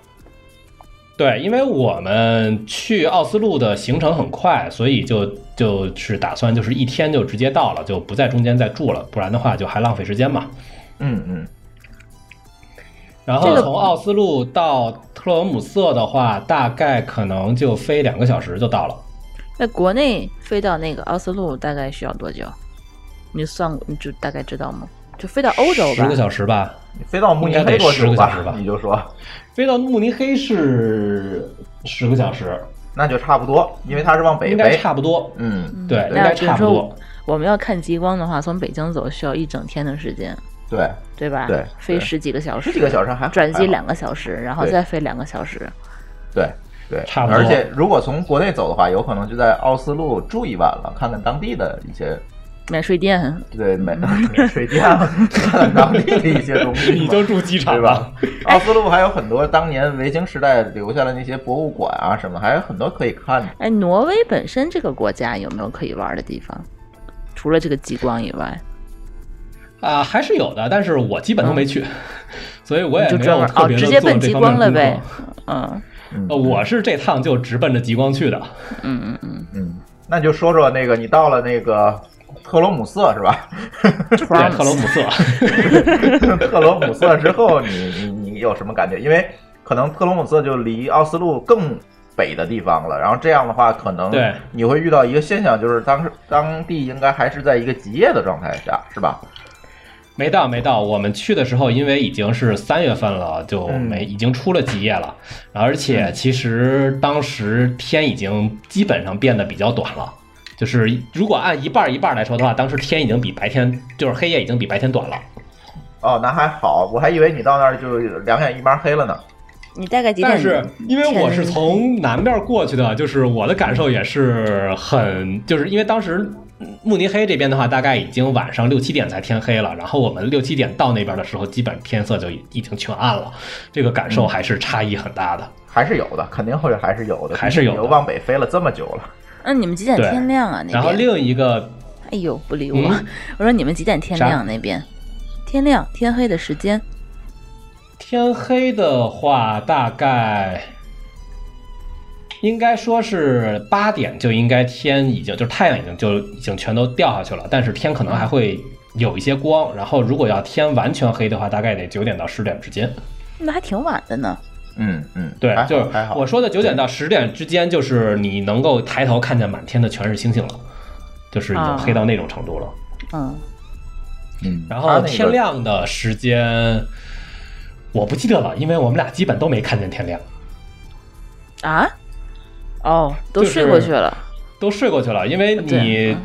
S5: 对，因为我们去奥斯陆的行程很快，所以就就是打算就是一天就直接到了，就不在中间再住了，不然的话就还浪费时间嘛。
S4: 嗯嗯，
S5: 然后从奥斯陆到特罗姆瑟的话，大概可能就飞两个小时就到了。
S6: 在国内飞到那个奥斯陆大概需要多久？你算过，你就大概知道吗？就飞到欧洲吧
S5: 十个。小时吧，
S4: 你飞到慕尼
S5: 应该得10
S4: 黑多久
S5: 个小时吧
S4: 你就说，
S5: 飞到慕尼黑是十个小时，
S4: 那就差不多，因为它是往北
S5: 应该
S4: 飞。
S5: 差不多。
S4: 嗯，
S5: 对，应该差不多。
S6: 我们要看极光的话，从北京走需要一整天的时间，
S4: 对，
S6: 对吧？
S4: 对对
S6: 飞十几个小时，
S4: 十几个小时还
S6: 转机两个小时，然后再飞两个小时。
S4: 对对，
S5: 差不多
S4: 而且如果从国内走的话，有可能就在奥斯陆住一晚了，看看当地的一些
S6: 免税店，
S4: 对美水电，看看当地的一些东西嘛。[laughs]
S5: 你就住机场
S4: 对吧？？奥斯陆还有很多当年维京时代留下的那些博物馆啊什么，还有很多可以看的。
S6: 哎，挪威本身这个国家有没有可以玩的地方？除了这个极光以外，
S5: 啊，还是有的，但是我基本都没去，[laughs] 所以我也
S6: 就
S5: 没有特别的
S6: 直接奔极
S5: 做这方面的功
S6: 光了呗。嗯
S4: 嗯
S5: 呃，我是这趟就直奔着极光去的。
S6: 嗯嗯嗯，
S4: 嗯，那就说说那个你到了那个特罗姆瑟是吧？[laughs]
S5: 对，特罗姆瑟。[laughs]
S4: 特罗姆瑟之后，你你你有什么感觉？因为可能特罗姆瑟就离奥斯陆更北的地方了，然后这样的话，可能
S5: 对
S4: 你会遇到一个现象，就是当时当地应该还是在一个极夜的状态下，是吧？
S5: 没到，没到。我们去的时候，因为已经是三月份了，就
S4: 嗯
S5: 没已经出了几夜了，而且其实当时天已经基本上变得比较短了。就是如果按一半儿一半儿来说的话，当时天已经比白天就是黑夜已经比白天短了。
S4: 哦，那还好，我还以为你到那儿就两眼一抹黑了呢。
S6: 你大概几点？
S5: 但是因为我是从南边过去的，就是我的感受也是很，就是因为当时慕尼黑这边的话，大概已经晚上六七点才天黑了，然后我们六七点到那边的时候，基本天色就已经全暗了，这个感受还是差异很大的。
S4: 还是有的，肯定会还是有的，
S5: 还是有的
S4: 往北飞了这么久了。
S6: 那你们几点天亮啊？那边
S5: 然后另一个
S6: 哎呦，不理我！
S5: 嗯
S6: 我说你们几点天亮那边？天亮天黑的时间
S5: 天黑的话，大概应该说是八点就应该天已经就是太阳已经就已经全都掉下去了，但是天可能还会有一些光。然后如果要天完全黑的话，大概得九点到十点之间。
S6: 那还挺晚的呢。
S4: 嗯嗯，
S5: 对就是
S4: 还好。
S5: 我说的九点到十点之间，就是你能够抬头看见满天的全是星星了，就是已经
S6: 啊
S5: 黑到那种程度了。
S6: 嗯，
S4: 嗯，
S5: 然后天亮的时间我不记得了，因为我们俩基本都没看见天亮。
S6: 啊？哦，都睡过去了。
S5: 都睡过去了，因为你
S6: 嗯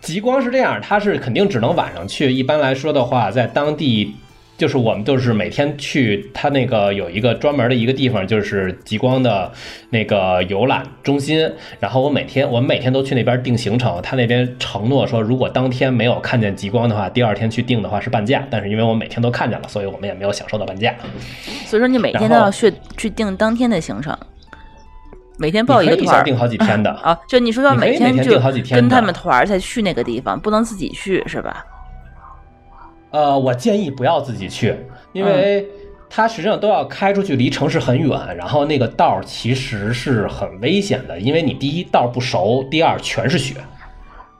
S5: 极光是这样，它是肯定只能晚上去。一般来说的话，在当地就是我们就是每天去，它那个有一个专门的一个地方，就是极光的那个游览中心。然后我每天我们每天都去那边定行程，他那边承诺说，如果当天没有看见极光的话，第二天去定的话是半价。但是因为我每天都看见了，所以我们也没有享受到半价。
S6: 所以说你每天都要去去定当天的行程，每天报一个团
S5: 定好几天的。[laughs]
S6: 啊，就你说要
S5: 每天
S6: 天就
S5: 定好几天
S6: 跟他们团儿才去那个地方，不能自己去是吧？
S5: 呃，我建议不要自己去，因为它实际上都要开出去，离城市很远，然后那个道儿其实是很危险的，因为你第一道儿不熟，第二全是雪。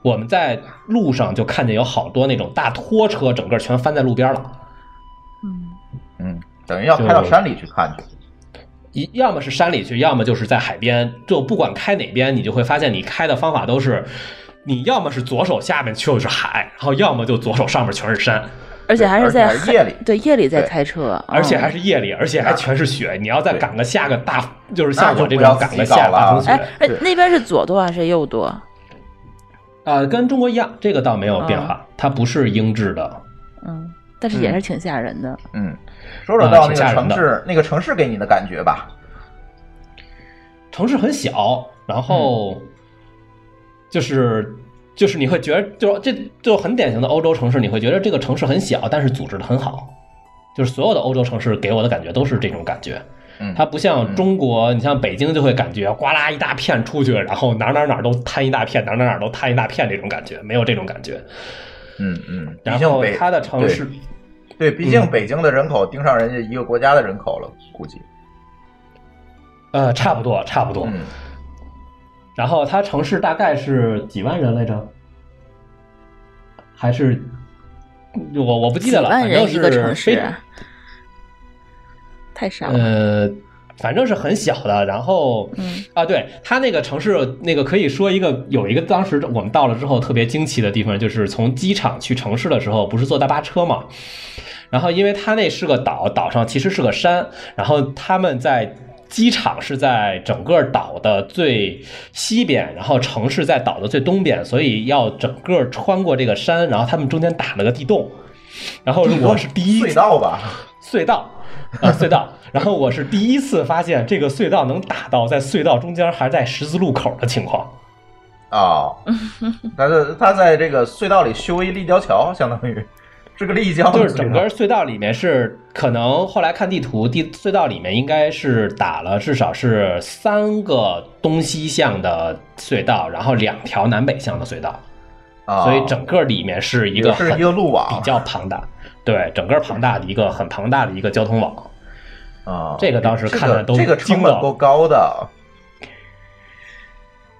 S5: 我们在路上就看见有好多那种大拖车，整个全翻在路边了。
S4: 嗯嗯，等于要开到山里去看去。
S5: 一要么是山里去，要么就是在海边。就不管开哪边，你就会发现你开的方法都是，你要么是左手下面就是海，然后要么就左手上面全是山。
S6: 而且还是在
S4: 夜里
S6: 对夜里在开车，
S5: 而且还
S6: 嗯
S5: 是夜里，而且还全是雪。你要再赶个下个大，就是像我这
S4: 不要自己
S5: 种赶个下大风雪，
S6: 哎，那边是左舵还是右舵？
S5: 啊，跟中国一样，这个倒没有变化，它不是英制的。
S6: 嗯，但是也是挺吓人的。
S4: 嗯，说说到那个
S5: 挺吓人的
S4: 城市，那个城市给你的感觉吧。
S5: 城市很小，然后就是就是你会觉得，就这就很典型的欧洲城市，你会觉得这个城市很小，但是组织的很好。就是所有的欧洲城市给我的感觉都是这种感觉，
S4: 嗯，
S5: 它不像中国，你像北京就会感觉呱啦一大片出去，然后哪儿哪儿哪儿都摊一大片，哪儿哪儿哪儿都摊一大片这种感觉，没有这种感觉。
S4: 嗯嗯，
S5: 然后它的城市，
S4: 对，毕竟
S5: 嗯
S4: 北京的人口盯上人家一个国家的人口了，估计。
S5: 呃，差不多差不多。
S4: 嗯，
S5: 然后它城市大概是几万人来着？还是我我不记得了，
S6: 万
S5: 反正是
S6: 人一个城
S5: 非
S6: 市，太少了。
S5: 呃，反正是很小的。然后，
S6: 嗯
S5: 啊，对它那个城市，那个可以说一个有一个当时我们到了之后特别惊奇的地方，就是从机场去城市的时候，不是坐大巴车嘛？然后因为它那是个岛，岛上其实是个山，然后他们在。机场是在整个岛的最西边，然后城市在岛的最东边，所以要整个穿过这个山，然后他们中间打了个地洞。然后我是第一
S4: 隧道吧？[laughs]
S5: 隧道，啊，隧道。然后我是第一次发现这个隧道能打到在隧道中间还在十字路口的情况。
S4: 哦，他是他在这个隧道里修一立交桥，相当于是个立交
S5: 就是整个隧道里面是可能后来看地图，地隧道里面应该是打了至少是三个东西向的隧道，然后两条南北向的隧道，
S4: 啊，
S5: 所以整个里面是一个
S4: 是一个路网
S5: 比较庞大，对，整个庞大的一个很庞大的一个交通网。
S4: 啊，
S5: 这个当时看的都
S4: 这个成本够高的，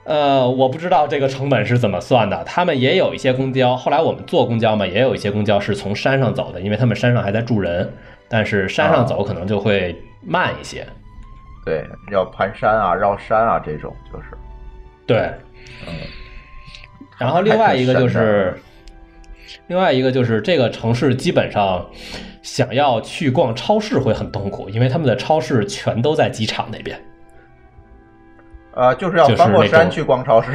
S5: 呃，我不知道这个成本是怎么算的。他们也有一些公交，后来我们坐公交嘛，也有一些公交是从山上走的，因为他们山上还在住人，但是山上走可能就会慢一些。
S4: 对，要盘山啊、绕山啊这种，就是
S5: 对，
S4: 嗯，
S5: 然后另外一个就是，另外一个就是这个城市基本上想要去逛超市会很痛苦，因为他们的超市全都在机场那边。
S4: 呃，就是要
S5: 就是
S4: 翻过山去逛超市，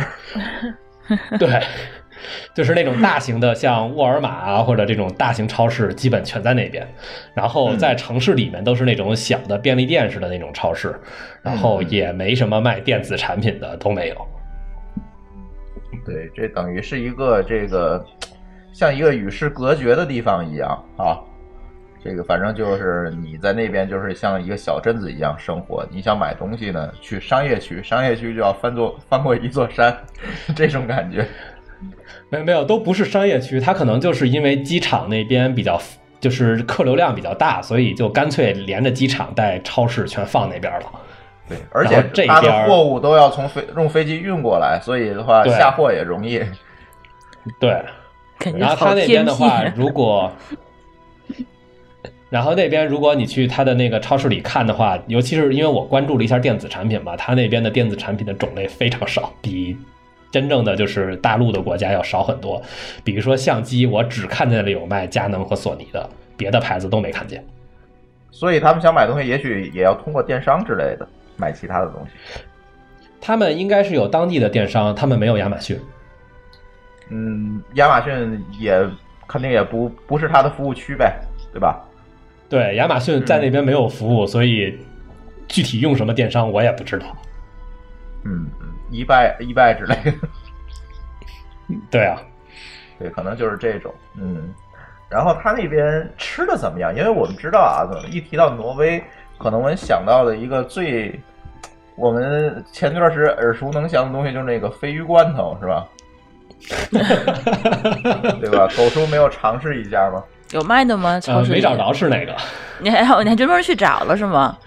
S4: [laughs] [laughs]
S5: 对，就是那种大型的，像沃尔玛啊，或者这种大型超市，基本全在那边。然后在城市里面都是那种小的便利店似的那种超市，然后也没什么卖电子产品的，都没有。
S4: 对，这等于是一个这个像一个与世隔绝的地方一样啊。这个反正就是你在那边就是像一个小镇子一样生活。你想买东西呢，去商业区，商业区就要翻座翻过一座山，[laughs] 这种感觉。
S5: 没有没有，都不是商业区，它可能就是因为机场那边比较。就是客流量比较大，所以就干脆连着机场带超市全放那边了。
S4: 对，而且
S5: 这边
S4: 货物都要从飞用飞机运过来，所以的话下货也容易。
S5: 对，
S6: 感觉
S5: 然后他那边的话，。如果，然后那边如果你去他的那个超市里看的话，尤其是因为我关注了一下电子产品嘛，他那边的电子产品的种类非常少，比真正的就是大陆的国家要少很多。比如说相机，我只看见了有卖佳能和索尼的，别的牌子都没看见。
S4: 所以他们想买东西，也许也要通过电商之类的买其他的东西。
S5: 他们应该是有当地的电商，他们没有亚马逊。
S4: 嗯，亚马逊也肯定也不不是它的服务区呗，对吧？
S5: 对，亚马逊在那边没有服务，所以具体用什么电商我也不知道。
S4: 嗯，一拜一拜之类的，[laughs]
S5: 对啊，
S4: 对，可能就是这种，嗯。然后他那边吃的怎么样？因为我们知道啊，一提到挪威，可能我们想到的一个最我们前段时间耳熟能详的东西就是那个鲱鱼罐头，是吧？[laughs] 对吧？狗叔没有尝试一下吗？
S6: 有卖的吗？
S5: 呃
S6: 超，市里
S5: 没找着是哪个。
S6: 你还你还专门去找了是吗？[laughs]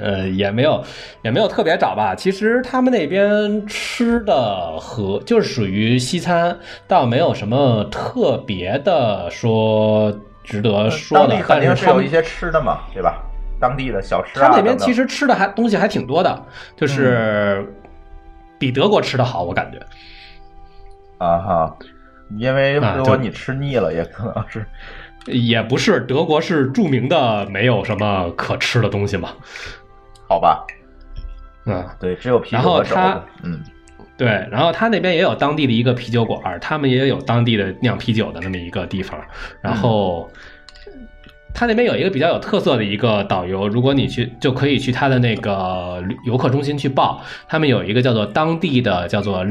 S5: 呃，也没有，也没有特别找吧。其实他们那边吃的和就是属于西餐，倒没有什么特别的说值得说
S4: 当地。
S5: 的但
S4: 肯定
S5: 是
S4: 有一些吃的嘛，对吧？当地的小吃啊，
S5: 他们那边其实吃的还东西还挺多的，就是比德国吃的好，我感觉。
S4: 啊哈，因为
S5: 啊
S4: 如果你吃腻了，也可能是
S5: 也不是，德国是著名的没有什么可吃的东西嘛。
S4: 好吧？
S5: 嗯，
S4: 对，只有啤酒
S5: 然后
S4: 和肘
S5: 它。
S4: 嗯，
S5: 对，然后他那边也有当地的一个啤酒馆，他们也有当地的酿啤酒的那么一个地方。然后他那边有一个比较有特色的一个导游，如果你去就可以去他的那个旅游客中心去报，他们有一个叫做当地的叫做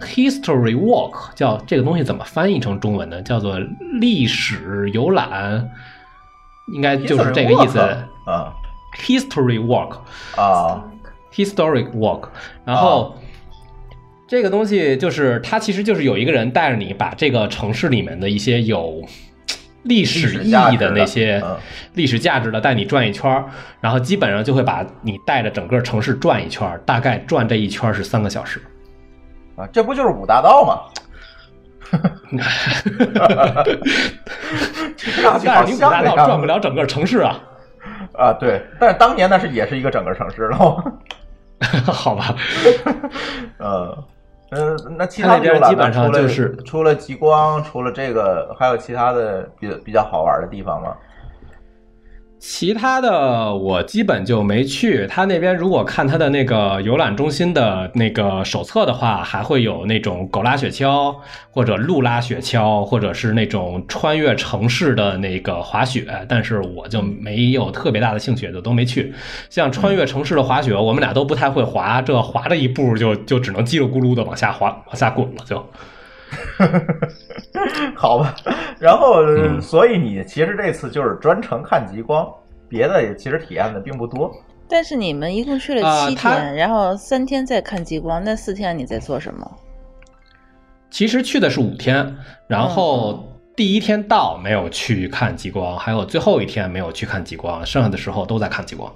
S5: History Walk，叫这个东西怎么翻译成中文呢？叫做历史游览，应该就是这个意思。
S4: 啊
S5: History Walk，
S4: 啊
S5: historic walk，然后、这个东西就是它其实就是有一个人带着你把这个城市里面的一些有历史意义的那些
S4: 嗯
S5: 历史价值的带你转一圈儿，然后基本上就会把你带着整个城市转一圈儿，大概转这一圈儿是三个小时。
S4: 啊，这不就是五大道吗？[laughs] [laughs]
S5: 但是你五大道转不了整个城市啊，
S4: 啊，对，但是当年那是也是一个整个城市了。[laughs]
S5: 好吧？
S4: 呃，呃，那其他游览
S5: 边基本上就是
S4: 除了极光，除了这个，还有其他的比比较好玩的地方吗？
S5: 其他的我基本就没去。他那边如果看他的那个游览中心的那个手册的话，还会有那种狗拉雪橇，或者鹿拉雪橇，或者是那种穿越城市的那个滑雪。但是我就没有特别大的兴趣，就都没去。像穿越城市的滑雪，我们俩都不太会滑，这滑着一步就就只能叽里咕噜的往下滑，往下滚了就。[laughs]
S4: 好吧，然后、
S5: 嗯
S4: 所以你其实这次就是专程看极光，别的也其实体验的并不多。
S6: 但是你们一共去了七天，然后三天在看极光，那四天你在做什么？
S5: 其实去的是五天，然后第一天到没有去看极光，还有最后一天没有去看极光，剩下的时候都在看极光。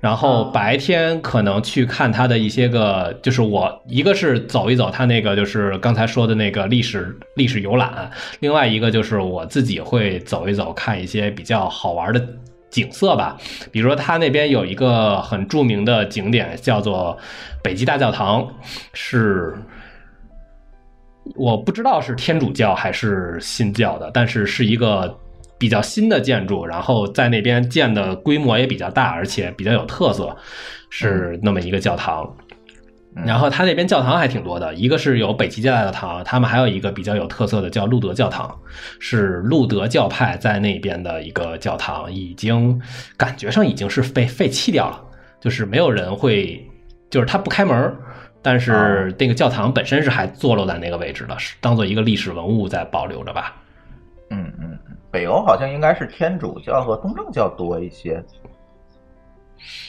S5: 然后白天可能去看他的一些个，就是我一个是走一走他那个就是刚才说的那个历史历史游览，另外一个就是我自己会走一走看一些比较好玩的景色吧。比如说他那边有一个很著名的景点叫做北极大教堂，是我不知道是天主教还是新教的，但是是一个比较新的建筑，然后在那边建的规模也比较大，而且比较有特色，是那么一个教堂。然后它那边教堂还挺多的，一个是有北极大教堂，他们还有一个比较有特色的叫路德教堂，是路德教派在那边的一个教堂，已经感觉上已经是被废弃掉了，就是没有人会，就是它不开门儿，但是那个教堂本身是还坐落在那个位置的，是当做一个历史文物在保留着吧。
S4: 北欧好像应该是天主教和东正教多一些，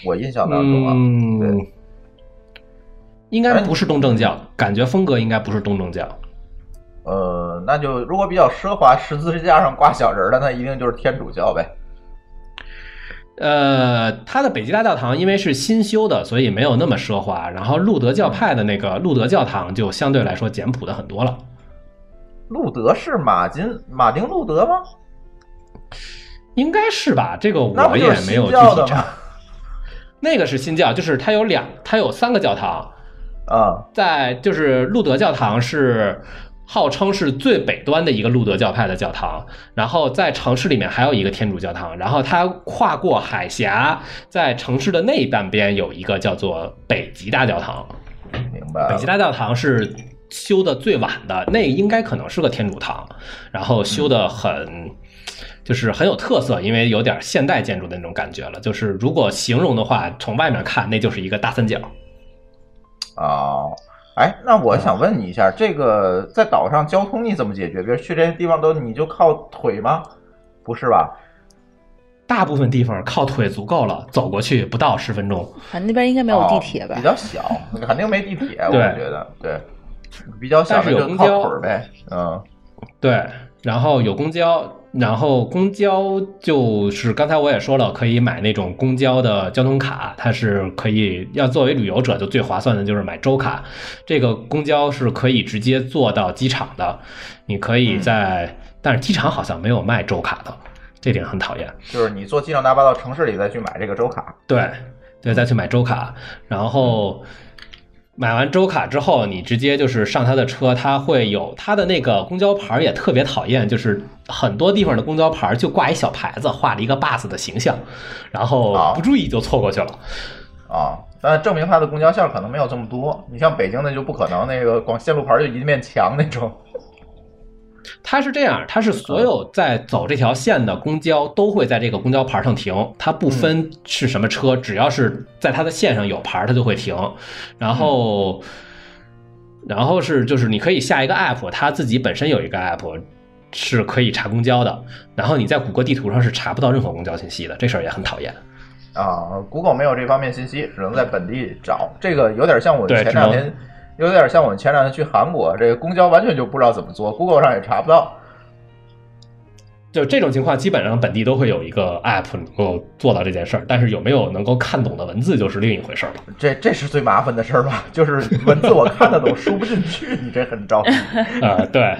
S4: 我印象当中啊，
S5: 嗯
S4: 对，
S5: 应该不是东正教，感觉风格应该不是东正教。
S4: 呃，那就如果比较奢华，十字架上挂小人儿的，那一定就是天主教呗。
S5: 呃，它的北极大教堂因为是新修的，所以没有那么奢华。然后路德教派的那个路德教堂就相对来说简朴的很多了。
S4: 路德是马金马丁路德吗？
S5: 应该是吧？这个我也没有具体查。？那个是新教，就是它有两，它有三个教堂，
S4: 啊，
S5: 在就是路德教堂是号称是最北端的一个路德教派的教堂，然后在城市里面还有一个天主教堂，然后它跨过海峡，在城市的那半边有一个叫做北极大教堂。
S4: 明白了
S5: 北极。大教堂是修的最晚的，那应该可能是个天主堂，然后修的很。就是很有特色，因为有点现代建筑的那种感觉了。就是如果形容的话，从外面看，那就是一个大三角。
S4: 哦，哎，那我想问你一下，这个在岛上交通你怎么解决？比如去这些地方都你就靠腿吗？不是吧？
S5: 大部分地方靠腿足够了，走过去不到十分钟。
S6: 反正那边应该没有地铁吧
S4: 哦比？较小，肯定没地铁，我觉得对，比较小
S5: 但是有公交
S4: 腿呗。嗯，
S5: 对，然后有公交，然后公交就是刚才我也说了，可以买那种公交的交通卡，它是可以要作为旅游者就最划算的就是买周卡，这个公交是可以直接坐到机场的，你可以在，但是机场好像没有卖周卡的，这点很讨厌。
S4: 就是你坐机场大巴到城市里再去买这个周卡。
S5: 对，对，再去买周卡，然后买完周卡之后，你直接就是上他的车，他会有他的那个公交牌儿也特别讨厌，就是很多地方的公交牌儿就挂一小牌子，画了一个 bus 的形象，然后
S4: 啊
S5: 不注意就错过去了。
S4: 啊，但证明它的公交线可能没有这么多。你像北京的就不可能，那个光线路牌就一面墙那种。
S5: 它是这样，它是所有在走这条线的公交都会在这个公交牌上停，它不分是什么车，只要是在它的线上有牌，它就会停。然后，然后是就是你可以下一个 app，它自己本身有一个 app 是可以查公交的，然后你在谷歌地图上是查不到任何公交信息的，这事儿也很讨厌。
S4: 啊，Google 没有这方面信息，只能在本地找。这个有点像我前两天，有点像我们前两天去韩国，这个公交完全就不知道怎么坐，Google 上也查不到。
S5: 就这种情况，基本上本地都会有一个 app 能够做到这件事儿，但是有没有能够看懂的文字就是另一回事儿了。
S4: 这这是最麻烦的事儿吧？就是文字我看得懂，输不进去，你这很着急。[laughs]
S5: 啊、对。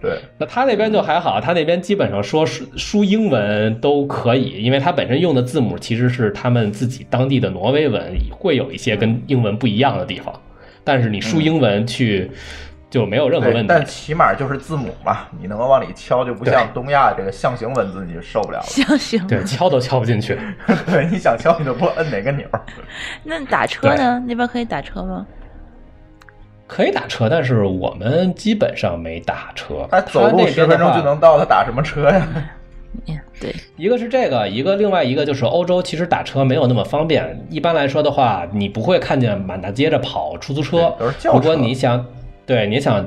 S4: 对，
S5: 那他那边就还好，他那边基本上说输输英文都可以，因为他本身用的字母其实是他们自己当地的挪威文，会有一些跟英文不一样的地方，但是你输英文去就没有任何，问题。
S4: 但起码就是字母嘛，你能够往里敲，就不像东亚这个象形文字，你就受不了了。
S6: 象形，
S5: 对，敲都敲不进去。[laughs]
S4: 对，你想敲你都不摁哪个钮。[laughs]
S6: 那打车呢？那边可以打车吗？
S5: 可以打车，但是我们基本上没打车。
S4: 他走路十分钟就能到，他打什么车呀？
S6: 嗯，对，
S5: 一个是这个，一个另外一个就是欧洲其实打车没有那么方便。一般来说的话，你不会看见满大街着跑出租车如果你想，对你想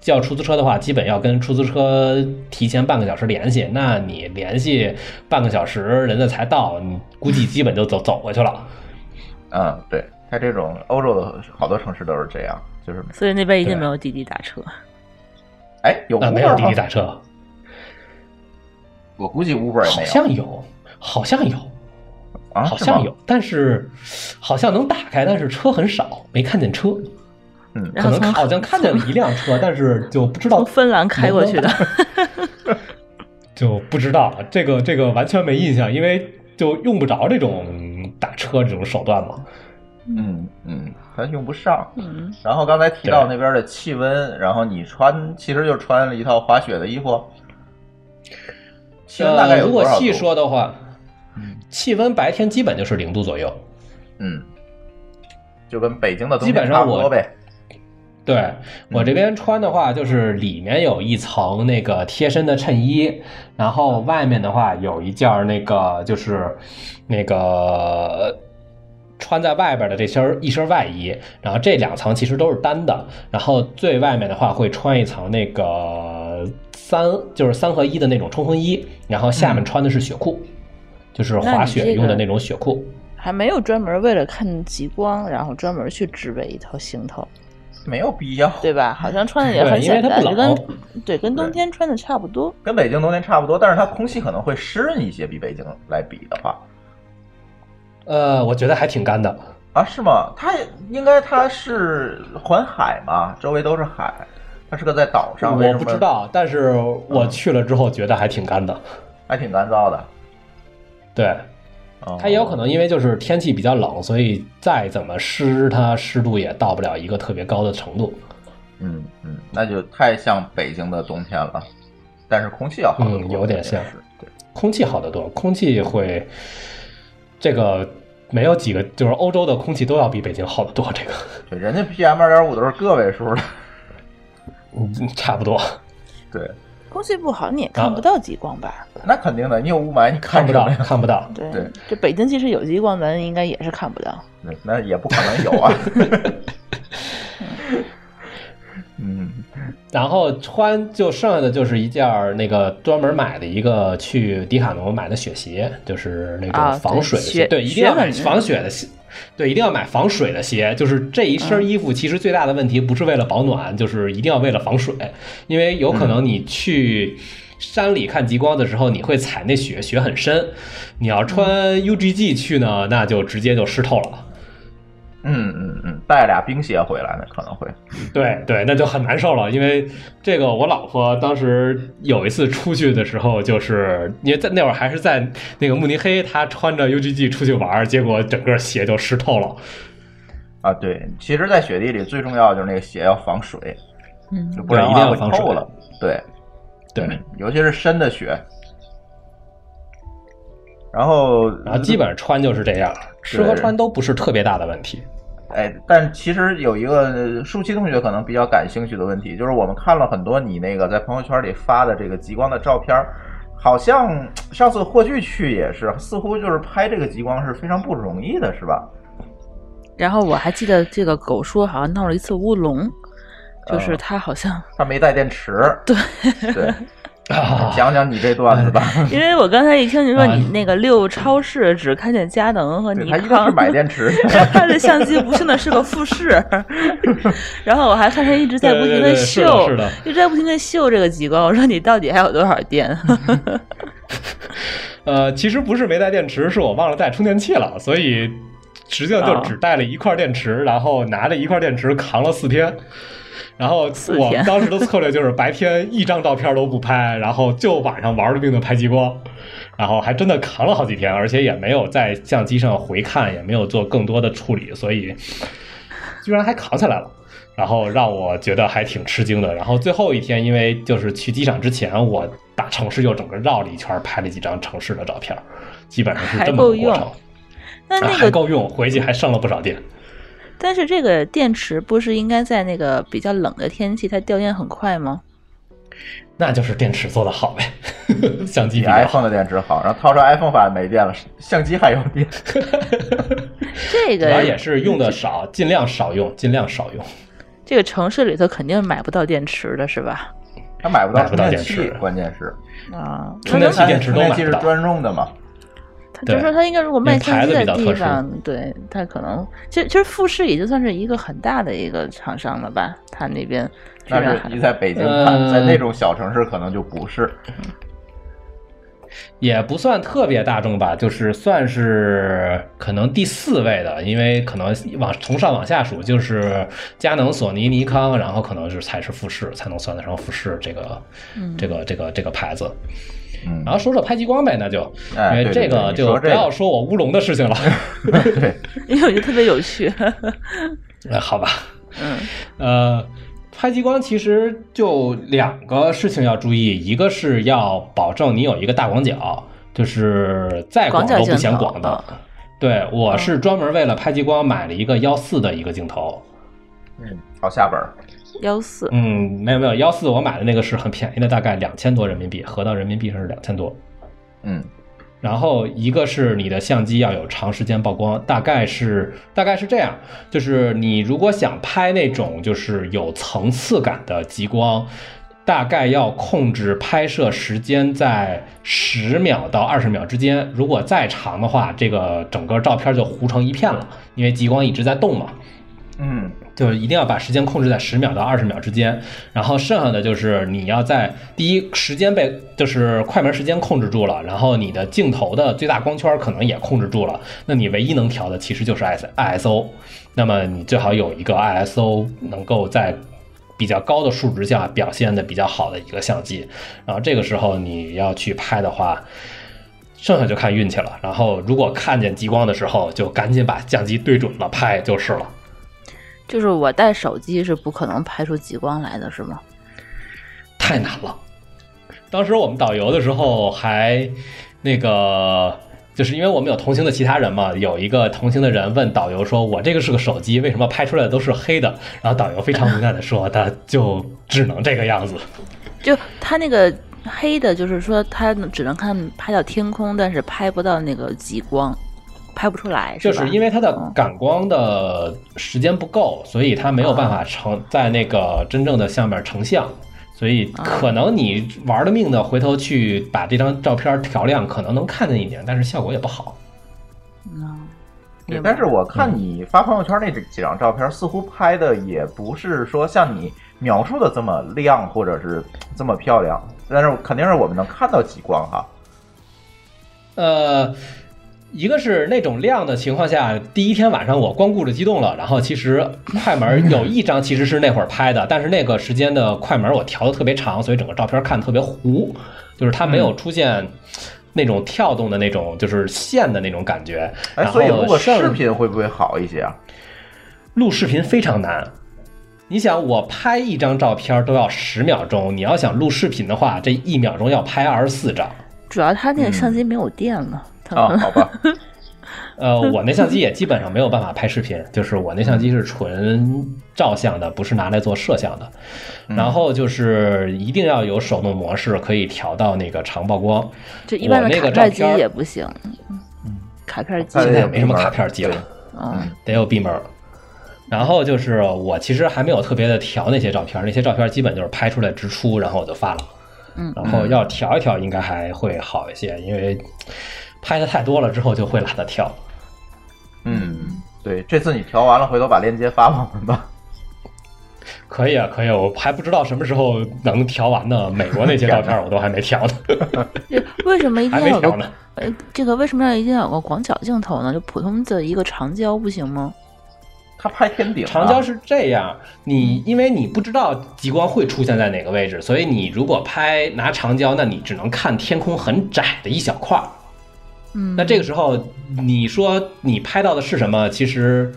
S5: 叫出租车的话，基本要跟出租车提前半个小时联系。那你联系半个小时，人家才到，你估计基本就走走过去了。
S4: 嗯，对，他这种欧洲的好多城市都是这样，就是
S6: 所以那边一定没有滴滴打车。
S4: 哎，有
S5: 啊，没有滴滴打车，
S4: 我估计 Uber 也
S5: 好
S4: 没有，
S5: 像有，好像有。
S4: 啊，
S5: 好像有，但是好像能打开，但是车很少，没看见车。
S4: 嗯
S5: 可能好像看见了一辆车，但是就不知道
S6: 从芬兰开过去的，[laughs]
S5: 就不知道了。这个这个完全没印象，因为就用不着这种打车这种手段嘛。
S4: 嗯嗯，它用不上。
S6: 嗯，
S4: 然后刚才提到那边的气温，然后你穿其实就穿了一套滑雪的衣服。气温大概
S5: 呃，如果？细说的话，气温白天基本就是零度左右。
S4: 嗯，就跟北京的冬
S5: 基本
S4: 天
S5: 上我
S4: 差不多呗。
S5: 对我这边穿的话，就是里面有一层那个贴身的衬衣，然后外面的话有一件儿那个就是那个穿在外边的这身儿一身外衣，然后这两层其实都是单的，然后最外面的话会穿一层那个三就是三合一的那种冲锋衣，然后下面穿的是雪裤，就是滑雪用的那种雪裤。
S6: 还没有专门为了看极光，然后专门去制备一套行头，
S4: 没有必要，
S6: 对吧？好像穿的也很简单，跟对跟冬天穿的差不多。
S4: 跟北京冬天差不多，但是它空气可能会湿润一些，比北京来比的话。
S5: 呃，我觉得还挺干的。
S4: 啊，是吗？它也应该它是环海嘛，周围都是海，它是个在岛上，为
S5: 我不知道，但是我去了之后觉得还挺干的。
S4: 还挺干燥的。
S5: 对，
S4: 哦
S5: 它也有可能因为就是天气比较冷，所以再怎么湿，它湿度也到不了一个特别高的程度。
S4: 嗯嗯，那就太像北京的冬天了，但是空气要好得多，
S5: 嗯有点像
S4: 是对。
S5: 空气好得多，空气会这个没有几个，就是欧洲的空气都要比北京好得多，这个
S4: 对，人家 PM 二点五都是个位数的，
S5: 嗯差不多，
S4: 对，
S6: 空气不好你也看不到极光吧？
S4: 那肯定的，你有雾霾，你
S5: 看不到？看不到。
S6: 对
S4: 对，
S6: 这北京即使有极光，咱应该也是看不到。
S4: 那那也不可能有啊。[laughs] 嗯，
S5: 然后穿就剩下的就是一件儿那个专门买的一个去迪卡侬买的雪鞋，就是那
S6: 啊
S5: 种防水的
S6: 对雪
S5: 对，一定要买防雪的鞋。对，一定要买防水的鞋。就是这一身衣服，其实最大的问题不是为了保暖，就是一定要为了防水，因为有可能你去山里看极光的时候，你会踩那雪，雪很深。你要穿 UGG 去呢，那就直接就湿透了。
S4: 嗯嗯嗯，带俩冰鞋回来呢，可能会。
S5: 对对，那就很难受了，因为这个我老婆当时有一次出去的时候，就是因为在那会儿还是在那个慕尼黑，她穿着 UGG 出去玩，结果整个鞋就湿透了。
S4: 啊，对，其实，在雪地里最重要的就是那个鞋要防水，
S6: 嗯
S4: 就不然
S5: 一定
S4: 会
S5: 要防水
S4: 透了。对
S5: 对，
S4: 嗯尤其是深的雪。然后，
S5: 然后基本上穿就是这样，吃和穿都不是特别大的问题。
S4: 哎，但其实有一个舒淇同学可能比较感兴趣的问题，就是我们看了很多你那个在朋友圈里发的这个极光的照片，好像上次霍炬去也是，似乎就是拍这个极光是非常不容易的，是吧？
S6: 然后我还记得这个狗叔好像闹了一次乌龙，就是
S4: 嗯
S6: 他好像
S4: 他没带电池，对对，
S5: 啊 [laughs]
S4: 讲讲你这段子吧。[laughs]
S6: 因为我刚才一听你说
S5: 啊
S6: 你那个六超市只看见佳能和尼
S4: 康他一定
S6: 康
S4: 是，买电池，[laughs]
S6: 他的相机不幸的是个富士，然后我还看他一直在不停
S5: 对对对是的
S6: 秀，一直在不停的秀这个极光。我说你到底还有多少电？
S5: 呃，其实不是没带电池，是我忘了带充电器了，所以实际上就只带了一块电池，然后拿着一块电池扛了四天。然后我们当时的策略就是白天一张照片都不拍，然后就晚上玩了命的拍极光，然后还真的扛了好几天，而且也没有在相机上回看，也没有做更多的处理，所以居然还扛下来了。然后让我觉得还挺吃惊的。然后最后一天，因为就是去机场之前，我把城市又整个绕了一圈，拍了几张城市的照片，基本上是这么个过程。啊
S6: 那那个，
S5: 还够用，回去还剩了不少电。
S6: 但是这个电池不是应该在那个比较冷的天气它掉电很快吗？
S5: 那就是电池做的好呗，[laughs] 相机
S4: 比 iPhone 的电池好，然后掏出 iPhone 发现没电了，相机还有电。[laughs]
S6: 这个
S5: 主要也是用的少，尽量少用，尽量少用。[laughs]
S6: 这个城市里头肯定买不到电池的是吧？
S4: 他买不到充电器关键是
S6: 啊，
S5: 充电器、电池都买不到。
S4: 电器是专用的嘛？
S6: 他就说他应该如果卖相机的地
S5: 因为牌子比较特
S6: 方，对他可能其实其实富士已经算是一个很大的一个厂商了吧？他那边
S4: 但是你在北京看，
S5: 呃
S4: 在那种小城市可能就不是。
S5: 也不算特别大众吧，就是算是可能第四位的，因为可能往从上往下数，就是佳能、索尼、尼康，然后可能是才是富士，才能算得上富士这个、
S6: 嗯
S5: 这个这个这个牌子。
S4: 嗯。
S5: 然后说说拍极光呗，那就。因为
S4: 哎对对对
S5: 个就不要说我乌龙的事情了，[laughs] [laughs]
S4: 对，
S6: 因为我觉得特别有趣。
S5: 呃 [laughs] 好吧，
S6: 嗯。
S5: 呃，拍极光其实就两个事情要注意，一个是要保证你有一个大广角，就是再广都不嫌广的。对，我是专门为了拍极光买了一个幺四的一个镜头。
S4: 嗯，好下本儿。
S6: 幺四，
S5: 嗯，没有没有，幺四我买的那个是很便宜的，大概两千多人民币，合到人民币上是两千多。
S4: 嗯，
S5: 然后一个是你的相机要有长时间曝光，大概是大概是这样，就是你如果想拍那种就是有层次感的极光，大概要控制拍摄时间在十秒到二十秒之间，如果再长的话，这个整个照片就糊成一片了，因为极光一直在动嘛。
S4: 嗯，
S5: 就是一定要把时间控制在十秒到二十秒之间，然后剩下的就是你要在第一时间被就是快门时间控制住了，然后你的镜头的最大光圈可能也控制住了，那你唯一能调的其实就是 S ISO，那么你最好有一个 ISO 能够在比较高的数值下表现的比较好的一个相机，然后这个时候你要去拍的话。剩下就看运气了，然后如果看见极光的时候，就赶紧把相机对准了拍就是了。
S6: 就是我带手机是不可能拍出极光来的，是吗？
S5: 太难了。当时我们导游的时候还那个，就是因为我们有同行的其他人嘛，有一个同行的人问导游说：“我这个是个手机，为什么拍出来的都是黑的？”然后导游非常无奈的说：“他就只能这个样子。
S6: 就他那个黑的，就是说他只能看拍到天空，但是拍不到那个极光，拍不出来，”吧？
S5: 就是因为它的
S6: 嗯
S5: 感光的时间不够，所以它没有办法成在那个真正的下面成像。所以可能你玩了命的回头去把这张照片调亮，可能能看见一点，但是效果也不好。
S6: 嗯，
S4: 对但是我看你发朋友圈那几张照片，似乎拍的也不是说像你描述的这么亮，或者是这么漂亮。但是肯定是我们能看到极光哈。
S5: 呃，一个是那种亮的情况下，第一天晚上我光顾着激动了，然后其实快门有一张其实是那会儿拍的，但是那个时间的快门我调的特别长，所以整个照片看特别糊，就是它没有出现那种跳动的那种就是线的那种感觉。
S4: 哎，
S5: 然
S4: 所以如果视频会不会好一些啊？
S5: 录视频非常难。你想，我拍一张照片都要十秒钟，你要想录视频的话，这一秒钟要拍二十四张。
S6: 主要它那个相机没有电了，它
S4: 啊，好吧，[laughs]
S5: 呃，我那相机也基本上没有办法拍视频，就是我那相机是纯照相的，不是拿来做摄像的。然后就是一定要有手动模式，可以调到那个长曝光。
S6: 这一般的
S5: 我那
S6: 卡片机
S5: 个照片
S6: 也不行，卡片机
S5: 现在也没什么卡片机了
S6: 嗯
S5: 得有闭门。然后就是我其实还没有特别的调那些照片，那些照片基本就是拍出来直出，然后我就发了。
S6: 嗯
S5: 然后要调一调，应该还会好一些，因为拍的太多了之后就会懒得调。
S4: 嗯，对，这次你调完了，回头把链接发我们吧。
S5: 可以啊，可以啊，我还不知道什么时候能调完呢。美国那些照片我都还没调呢，[laughs]
S6: 这为什么一 [laughs] 定要
S5: 调呢。
S6: 呃，这个为什么要一定要有个广角镜头呢？就普通的一个长焦不行吗？
S4: 他拍天顶、啊，
S5: 长焦是这样，你因为你不知道极光会出现在哪个位置，所以你如果拍拿长焦，那你只能看天空很窄的一小块儿。
S6: 嗯，
S5: 那这个时候你说你拍到的是什么，其实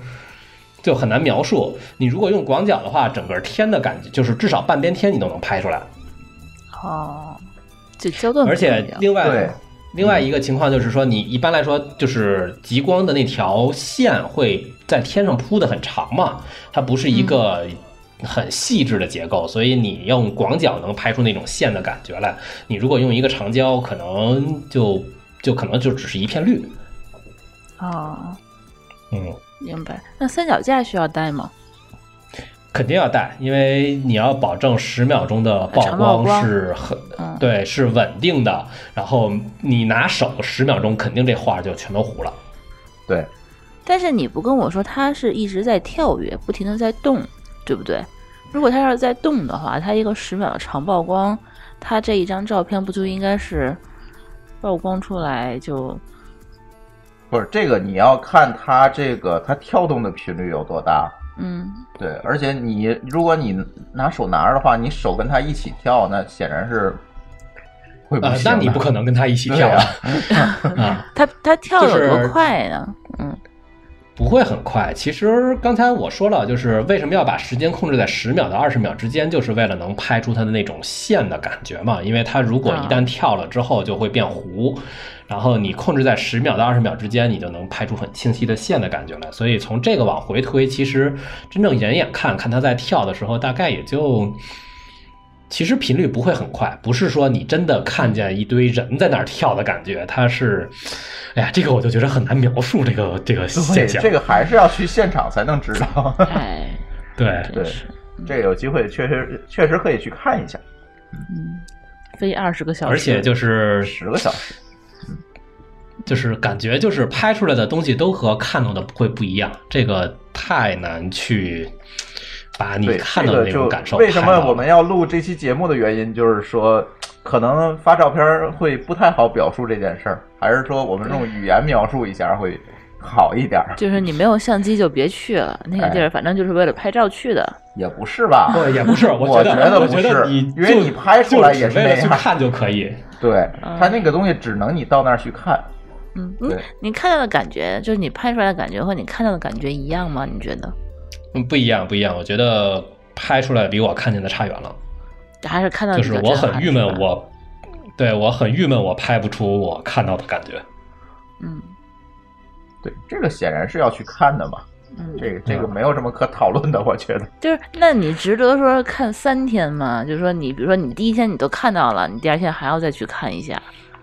S5: 就很难描述。你如果用广角的话，整个天的感觉就是至少半边天你都能拍出来。
S6: 哦，这焦段不
S5: 而且另外另外一个情况就是说，你一般来说就是极光的那条线会在天上铺的很长嘛，它不是一个很细致的结构，所以你用广角能拍出那种线的感觉来。你如果用一个长焦，可能就就可能就只是一片绿。
S6: 哦，
S5: 嗯，
S6: 明白。那三脚架需要带吗？
S5: 肯定要带，因为你要保证十秒钟的曝
S6: 光
S5: 是很
S6: 嗯
S5: 对，是稳定的。然后你拿手十秒钟，肯定这画就全都糊了。
S4: 对，
S6: 但是你不跟我说它是一直在跳跃，不停的在动，对不对？如果它要是在动的话，它一个十秒的长曝光，它这一张照片不就应该是曝光出来就
S4: 不是这个，你要看它这个它跳动的频率有多大。
S6: 嗯
S4: 对，而且你如果你拿手拿着的话，你手跟它一起跳，那显然是会不
S5: 呃，
S4: 行的。
S5: 那你不可能跟它一起跳啊，[laughs] 啊，
S6: 它它跳
S5: 就是
S6: 有多快呢？嗯
S5: 不会很快。其实刚才我说了，就是为什么要把时间控制在十秒到二十秒之间，就是为了能拍出它的那种线的感觉嘛。因为它如果一旦跳了之后就会变糊，然后你控制在十秒到二十秒之间，你就能拍出很清晰的线的感觉来。所以从这个往回推，其实真正眼眼看看它在跳的时候，大概也就。其实频率不会很快，不是说你真的看见一堆人在那儿跳的感觉，它是，哎呀，这个我就觉得很难描述这个这个
S4: 对
S5: 现象。
S4: 这个还是要去现场才能知道。
S6: 哎，
S5: 对，
S4: 对，这个有机会确实确实可以去看一下，
S6: 嗯，飞二十个小时，
S5: 而且就是
S4: 十个小时。
S5: 就是感觉就是拍出来的东西都和看到的会不一样，这个太难去把你，看到的
S4: 就
S5: 那种感受
S4: 为什么我们要录这期节目的原因，就是说可能发照片会不太好表述这件事儿，还是说我们用语言描述一下会好一点儿？
S6: 就是你没有相机就别去了，那个地儿反正就是为了拍照去的。
S4: 也不是吧？
S5: 对也不是，
S4: 我
S5: 觉我
S4: 觉得不是
S5: 觉得你
S4: 因为你拍出来也是那样
S5: 去看就可以。
S4: 对，
S6: 嗯
S4: 它那个东西只能你到那儿去看。
S6: 嗯，你
S4: 对
S6: 你看到的感觉，就是你拍出来的感觉和你看到的感觉一样吗？你觉得？
S5: 嗯，不一样，不一样。我觉得拍出来比我看见的差远了。
S6: 还是看到
S5: 就是我很郁闷，
S6: 我
S5: 我对我很郁闷，我拍不出我看到的感觉。
S6: 嗯
S4: 对，这个显然是要去看的嘛。
S6: 嗯，
S4: 这个这个没有什么可讨论的，我觉得。
S6: 就是那你值得说看三天吗？就是说你比如说你第一天你都看到了，你第二天还要再去看一下，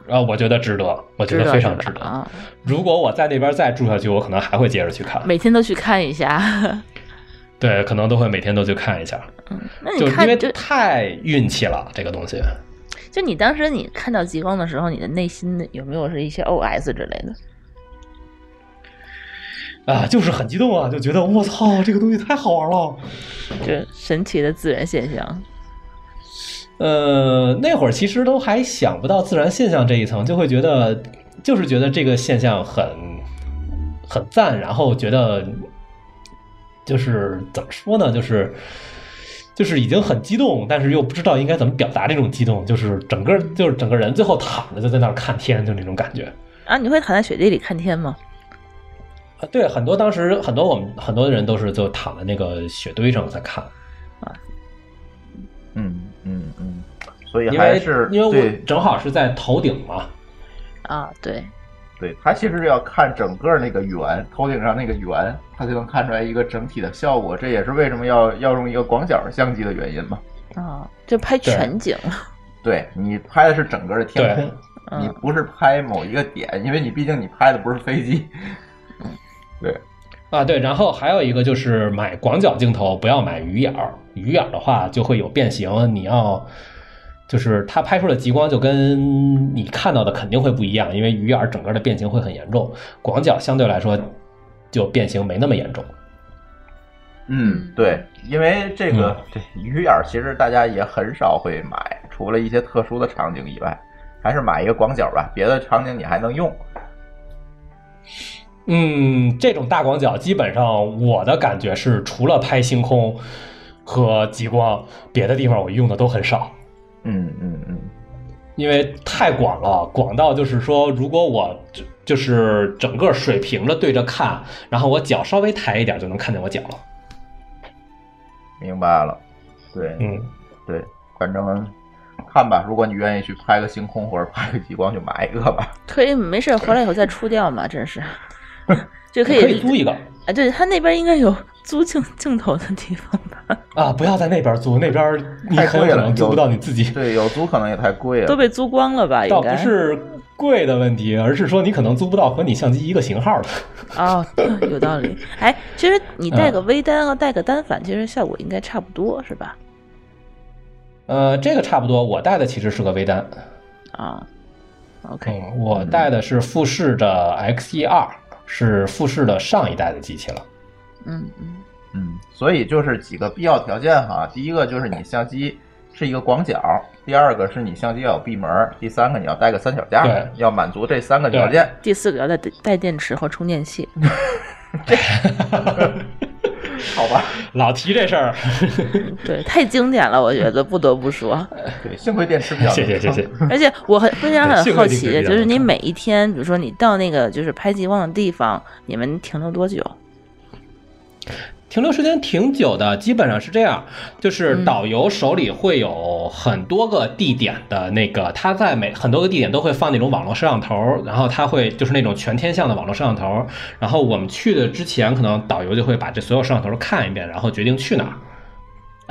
S5: 啊，我觉得值得，我觉得非常值得。
S6: 啊，
S5: 如果我在那边再住下去，我可能还会接着去看。
S6: 每天都去看一下。
S5: 对，可能都会每天都去看一下，
S6: 嗯，那
S5: 就因为
S6: 你看就
S5: 太运气了，这个东西。
S6: 就你当时你看到极光的时候，你的内心有没有是一些 OS 之类的？
S5: 啊，就是很激动啊，就觉得我操，这个东西太好玩了。
S6: 这神奇的自然现象。
S5: 呃，那会儿其实都还想不到自然现象这一层，就会觉得，就是觉得这个现象很很赞，然后觉得就是怎么说呢，就是就是已经很激动，但是又不知道应该怎么表达这种激动，就是整个就是整个人最后躺着就在那儿看天，就那种感觉。
S6: 啊，你会躺在雪地里看天吗？
S5: 啊，对，很多当时很多我们很多人都是就躺在那个雪堆上在看，啊
S4: 嗯嗯嗯，所以
S5: 因为
S4: 还是
S5: 因为
S4: 对
S5: 我正好是在头顶嘛，
S6: 啊，对，
S4: 对，它其实要看整个那个圆，头顶上那个圆，它就能看出来一个整体的效果。这也是为什么要要用一个广角相机的原因嘛。
S6: 啊，就拍全景。[laughs]
S4: 对你拍的是整个的天空，
S6: 嗯
S4: 你不是拍某一个点，因为你毕竟你拍的不是飞机。对，
S5: 啊，对，然后还有一个就是买广角镜头，不要买鱼眼儿。鱼眼儿的话就会有变形，你要就是它拍出的极光就跟你看到的肯定会不一样，因为鱼眼儿整个的变形会很严重，广角相对来说就变形没那么严重。
S4: 嗯，对，因为这个对鱼眼儿其实大家也很少会买，除了一些特殊的场景以外，还是买一个广角吧，别的场景你还能用。
S5: 嗯，这种大广角基本上我的感觉是，除了拍星空和极光，别的地方我用的都很少。
S4: 嗯嗯嗯，
S5: 因为太广了，广到就是说，如果我就就是整个水平着对着看，然后我脚稍微抬一点就能看见我脚了。
S4: 明白了。对，
S5: 嗯，
S4: 对，反正看吧，如果你愿意去拍个星空或者拍个极光，就买一个吧。
S6: 可以没事，回来以后再出掉嘛，真是。[laughs] 就可以
S5: 可以租一个
S6: 啊，对他那边应该有租镜镜头的地方吧？
S5: 啊！不要在那边租，那边你
S4: 太贵了，
S5: 很有可能租不到你自己。
S4: 对，有租可能也太贵了。
S6: 都被租光了吧？
S5: 倒
S6: 应该
S5: 不是贵的问题，而是说你可能租不到和你相机一个型号的。
S6: 哦，有道理。哎，其实你带个微单和带个单反，其实效果应该差不多，是吧？
S5: 呃，这个差不多，我带的其实是个微单。
S6: 啊，OK，
S5: 嗯，我带的是富士的 X E 二，是富士的上一代的机器了。
S6: 嗯嗯
S4: 嗯，所以就是几个必要条件哈。第一个就是你相机是一个广角，第二个是你相机要有闭门，第三个你要带个三脚架，要满足这三个条件。
S6: 第四个要带带电池和充电器。[laughs]
S4: 好吧，[laughs]
S5: 老提这事儿，
S6: 对，太经典了，我觉得不得不说。
S4: 对，幸亏电池比较
S5: 谢谢谢谢。
S6: 而且我很非常很好奇，就是你每一天，比如说你到那个就是拍极光的地方，你们停留多久？
S5: 停留时间挺久的，基本上是这样，就是
S6: 嗯
S5: 导游手里会有很多个地点的那个，他在每很多个地点都会放那种网络摄像头，然后他会就是那种全天向的网络摄像头，然后我们去的之前，可能导游就会把这所有摄像头看一遍，然后决定去哪儿。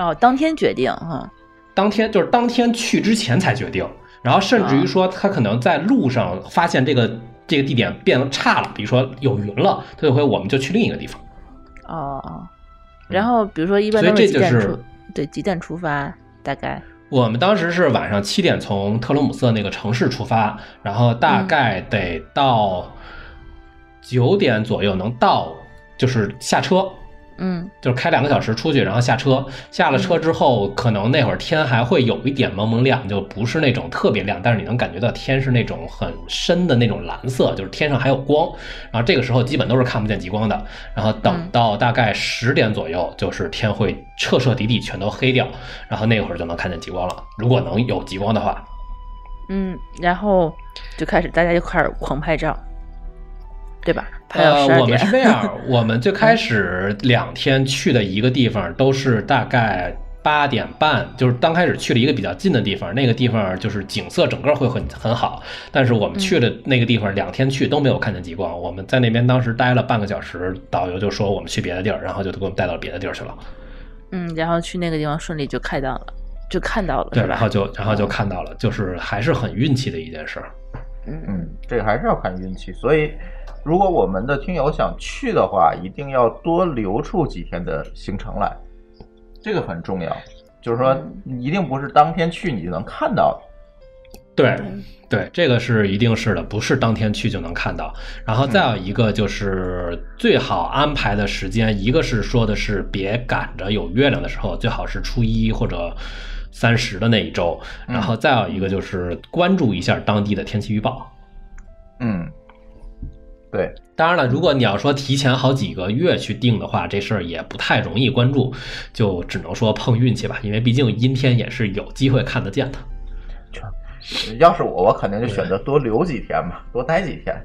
S6: 哦，当天决定哈。
S5: 当天就是当天去之前才决定，然后甚至于说他可能在路上发现这个这个地点变得差了，比如说有云了，他就会我们就去另一个地方。
S6: 哦哦，然后比如说一般都是几点
S5: 这就是
S6: 出？对，几点出发？大概
S5: 我们当时是晚上七点从特罗姆瑟那个城市出发，然后大概得到九点左右能到，就是下车，
S6: 嗯
S5: 就是开两个小时出去，然后下车。下了车之后，可能那会儿天还会有一点蒙蒙亮，就不是那种特别亮，但是你能感觉到天是那种很深的那种蓝色，就是天上还有光。然后这个时候基本都是看不见极光的。然后等
S6: 嗯
S5: 到大概十点左右，就是天会彻彻底底全都黑掉，然后那会儿就能看见极光了。如果能有极光的话，
S6: 嗯，然后就开始大家就开始狂拍照。对吧？拍到
S5: 呃，我们是这样，[laughs] 我们最开始两天去的一个地方都是大概八点半，就是刚开始去了一个比较近的地方，那个地方就是景色整个会很很好，但是我们去的那个地方两天去都没有看见极光，我们在那边当时待了半个小时，导游就说我们去别的地儿，然后就给我们带到别的地儿去了，
S6: 嗯，然后去那个地方顺利就看到了，就看到了，
S5: 对，然后就然后就看到了，就是还是很运气的一件事儿。
S6: 嗯
S4: 嗯，这个还是要看运气。所以，如果我们的听友想去的话，一定要多留出几天的行程来，这个很重要。就是说，一定不是当天去你就能看到的。
S5: 对对，这个是一定是的，不是当天去就能看到。然后再有一个就是最好安排的时间，一个是说的是别赶着有月亮的时候，最好是初一或者三十的那一周。然后再有一个就是关注一下当地的天气预报。
S4: 嗯，对，
S5: 当然了，如果你要说提前好几个月去定的话，这事儿也不太容易关注，就只能说碰运气吧，因为毕竟阴天也是有机会看得见的。
S4: 要是我，我肯定就选择多留几天嘛，多待几天。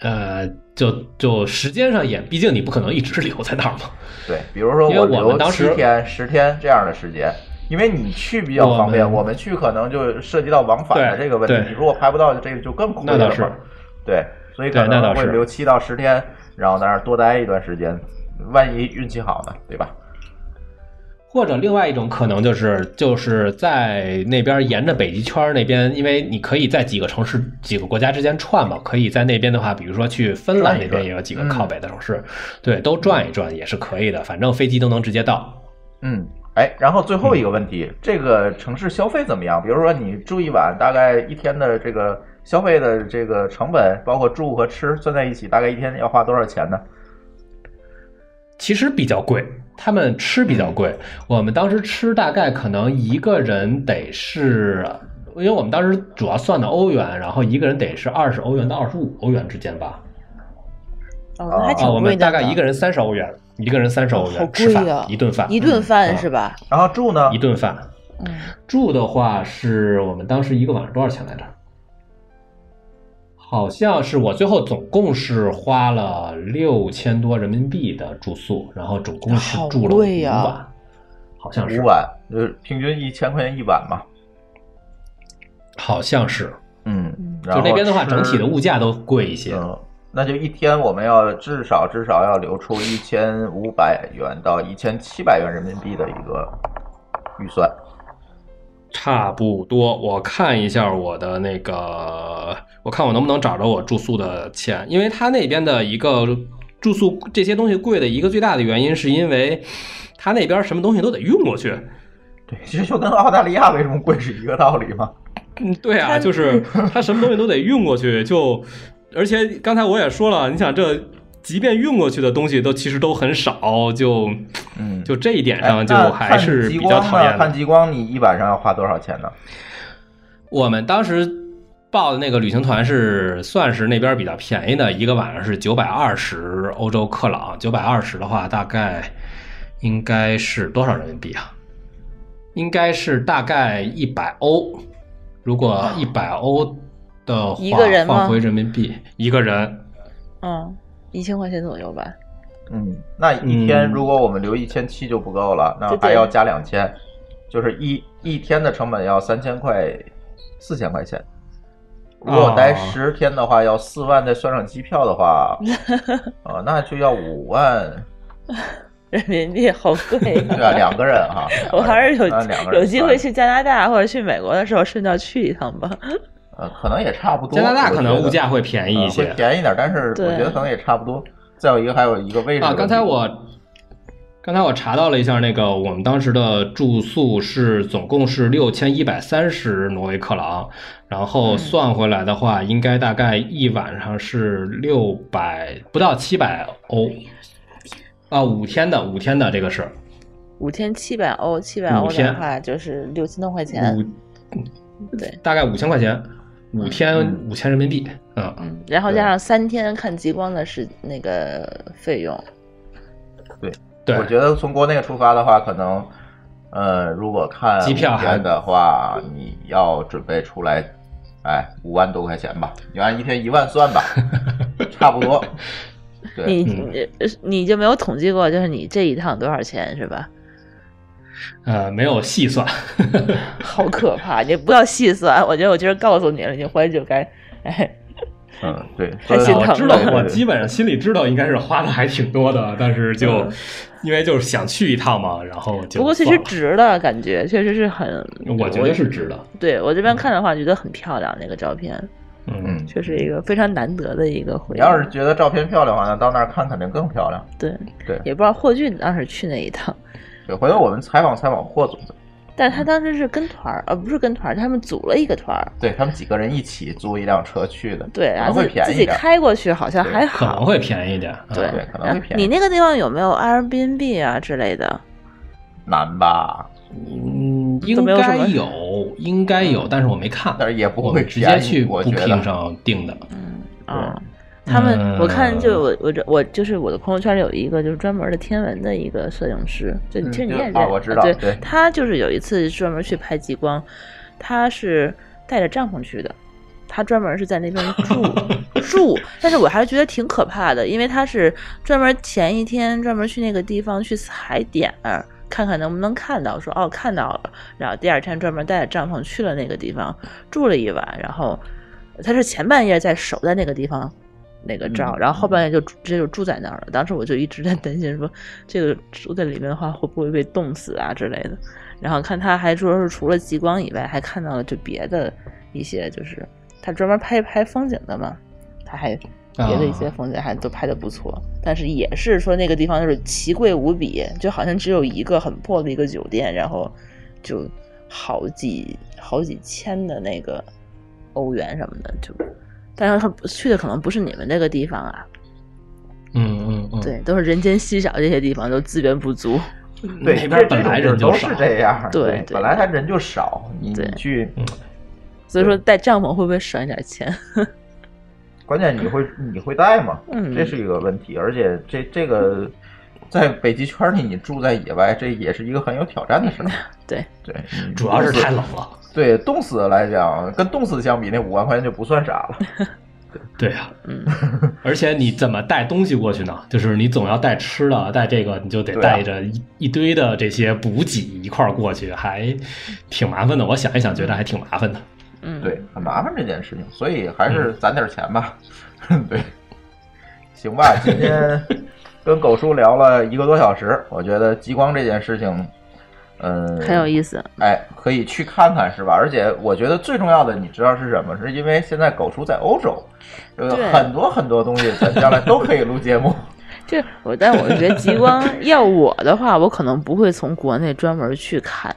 S5: 呃，就就时间上也，毕竟你不可能一直留在那儿嘛。
S4: 对，比如说
S5: 我们
S4: 留
S5: 当时
S4: 七天、十天这样的时间，因为你去比较方便，
S5: 我们
S4: 去可能就涉及到往返的
S5: 对
S4: 这个问题。如果排不到，这个就更亏
S5: 那倒是
S4: 了嘛。对，所以可
S5: 对那倒是
S4: 能会留七到十天，然后在那儿多待一段时间，万一运气好呢，对吧？
S5: 或者另外一种可能就是，就是在那边沿着北极圈那边，因为你可以在几个城市、几个国家之间串嘛，可以在那边的话，比如说去芬兰那边也有几个靠北的城市，对，都转一转也是可以的，反正飞机都能直接到。
S4: 嗯，哎，然后最后一个问题，这个城市消费怎么样？比如说你住一晚，大概一天的这个消费的这个成本，包括住和吃算在一起，大概一天要花多少钱呢？
S5: 其实比较贵，他们吃比较贵。我们当时吃大概可能一个人得是，因为我们当时主要算的欧元，然后一个人得是二十欧元到二十五欧元之间吧。
S6: 哦，那还挺
S5: 啊，我们。大概一个人三十欧元，一个人三十欧
S6: 好
S5: 元吃饭
S6: 贵啊，
S5: 一顿饭，
S6: 一顿饭
S5: 嗯
S6: 是吧？
S4: 然后住呢
S5: 一？顿饭。
S6: 嗯，
S5: 住的话是我们当时一个晚上多少钱来着？好像是我最后总共是花了六千多人民币的住宿，然后总共是住了五晚，好像是
S4: 五，晚，就是平均一千块钱一晚嘛。
S5: 好像是，
S4: 嗯，
S5: 就那边的话，整体的物价都贵一些。
S4: 嗯，那就一天我们要至少至少要留出一千五百元到一千七百元人民币的一个预算。
S5: 差不多，我看一下我的那个，我看我能不能找着我住宿的钱，因为他那边的一个住宿这些东西贵的一个最大的原因，是因为他那边什么东西都得运过去。
S4: 对，其实就跟澳大利亚为什么贵是一个道理嘛。
S5: 嗯，对啊，就是 [laughs] 他什么东西都得运过去，就而且刚才我也说了，你想这即便运过去的东西都其实都很少，就
S4: 嗯，
S5: 就这一点
S4: 哎
S5: 上就还是比较讨厌的。
S4: 极光，你一晚上要花多少钱呢？
S5: 我们当时报的那个旅行团是算是那边比较便宜的，一个晚上是九百二十欧洲克朗，九百二十的话大概应该是多少人民币啊？应该是大概一百欧。如果一百欧的话，
S6: 一个人吗
S5: 换回人民币一个人，
S6: 嗯，一千块钱左右吧。
S4: 嗯，那一天
S5: 嗯
S4: 如果我们留一千七就不够了，那还要加两千，就是一一天的成本要三千块，四千块钱。如果待
S5: 哦
S4: 十天的话，要四万，再算上机票的话，[laughs] 啊，那就要五万，[laughs]
S6: 人民币好贵
S4: 对啊，两个人哈。[laughs]
S6: 我还是有有机会去加拿大或者去美国的时候，顺道去一趟吧。
S4: 呃，可能也差不多。
S5: 加拿大可能物价会便宜一
S4: 呃
S5: 些
S4: 会便宜点，但是我觉得可能也差不多。再有一个，还有一个位置
S5: 啊，刚才我刚才我查到了一下，那个我们当时的住宿是总共是六千一百三十挪威克朗，然后算回来的话，应该大概一晚上是六百不到七百欧。啊，五天的，五天的这个是
S6: 五天七百欧，七百欧的话就是六千多块钱。
S5: 五，
S6: 对，
S5: 大概五千块钱，五天五千人民币，嗯，
S6: 嗯，然后加上三天看极光的是那个费用。
S5: 对
S4: 我，觉得从国内出发的话，可能，呃，如果看
S5: 机票还
S4: 五天的话，你要准备出来，哎，五万多块钱吧，你按一天一万算吧，[laughs] 差不多。[laughs] 对，
S6: 你
S5: 嗯
S6: 你呃你就没有统计过，就是你这一趟多少钱是吧？
S5: 呃，没有细算，[laughs]
S6: 好可怕！你不要细算，我觉得我今儿告诉你了，你回去就该哎。
S4: 嗯，对，
S6: 太心疼
S5: 我知道我基本上心里知道应该是花的还挺多的，但是就
S6: 嗯
S5: 因为就是想去一趟嘛，然后就
S6: 不过其实值的感觉确实是很，
S5: 我觉得是值的。
S6: 对我这边看的话，觉得很漂亮，那个照片
S5: 嗯，
S6: 确实一个非常难得的一个回忆。
S4: 你要是觉得照片漂亮的话，那到那儿看肯定更漂亮。
S6: 对
S4: 对
S6: 也不知道霍俊当时去那一趟，
S4: 对，回头我们采访采访霍总，
S6: 但他当时是跟团儿，呃，不是跟团儿，他们组了一个团儿，
S4: 对他们几个人一起租一辆车去的，
S6: 对，然后自己。开过去好像还好，
S5: 可能会便宜点。啊
S6: 对
S4: 对可能会便宜
S6: 你那个地方有没有 Airbnb 啊之类的？
S4: 难吧？
S5: 嗯，应该有，应该有，但是我没看，
S4: 但是也不会直
S5: 接去
S4: 我觉得
S5: Booking 上订的。
S6: 嗯啊。他们，我看就我我这我就是我的朋友圈里有一个就是专门的天文的一个摄影师，就
S4: 嗯
S6: 其实你也认
S4: 啊我知道
S6: 对
S4: 对
S6: 他就是有一次专门去拍极光，他是带着帐篷去的，他专门是在那边住 [laughs] 住，但是我还是觉得挺可怕的，因为他是专门前一天专门去那个地方去踩点儿。看看能不能看到，说哦看到了，然后第二天专门带着帐篷去了那个地方住了一晚，然后他是前半夜在守在那个地方那个照，
S4: 嗯
S6: 然后后半夜就直接就住在那儿了。当时我就一直在担心说，这个住在里面的话会不会被冻死啊之类的。然后看他还说是除了极光以外，还看到了就别的一些，就是他专门拍拍风景的嘛，他还别的一些风景还都拍的不错。但是也是说那个地方就是奇贵无比，就好像只有一个很破的一个酒店，然后就好几好几千的那个欧元什么的，就。但是他去的可能不是你们那个地方啊，
S5: 嗯嗯嗯，
S6: 对，都是人间稀少，这些地方都资源不足。
S4: 对，
S5: 那边本来人就
S4: 是，这样，
S6: 对对
S4: 本来他人就少，你去，
S6: 所以说带帐篷会不会省一点钱？[laughs]
S4: 关键你会你会带吗？
S6: 嗯
S4: 这是一个问题，而且这这个在北极圈里，你住在野外，这也是一个很有挑战的事儿。[laughs]
S6: 对，
S4: 对，
S5: 主要是太冷了。
S4: 对，冻死来讲，跟冻死相比，那五万块钱就不算啥了。[laughs]
S5: 对呀、
S6: 嗯，[laughs]
S5: 而且你怎么带东西过去呢？就是你总要带吃的，带这个，你就得带着一、一堆的这些补给一块儿过去，还挺麻烦的。我想一想，觉得还挺麻烦的。
S6: 嗯，
S4: 对，很麻烦这件事情，所以还是攒点钱吧。[laughs] 对，行吧，今天跟狗叔聊了一个多小时，我觉得极光这件事情，嗯，
S6: 很有意思。
S4: 哎，可以去看看，是吧？而且我觉得最重要的，你知道是什么？是因为现在狗叔在欧洲，呃，很多很多东西咱将来都可以录节目。[laughs]
S6: 就我，但我觉得极光 [laughs] 要我的话，我可能不会从国内专门去看。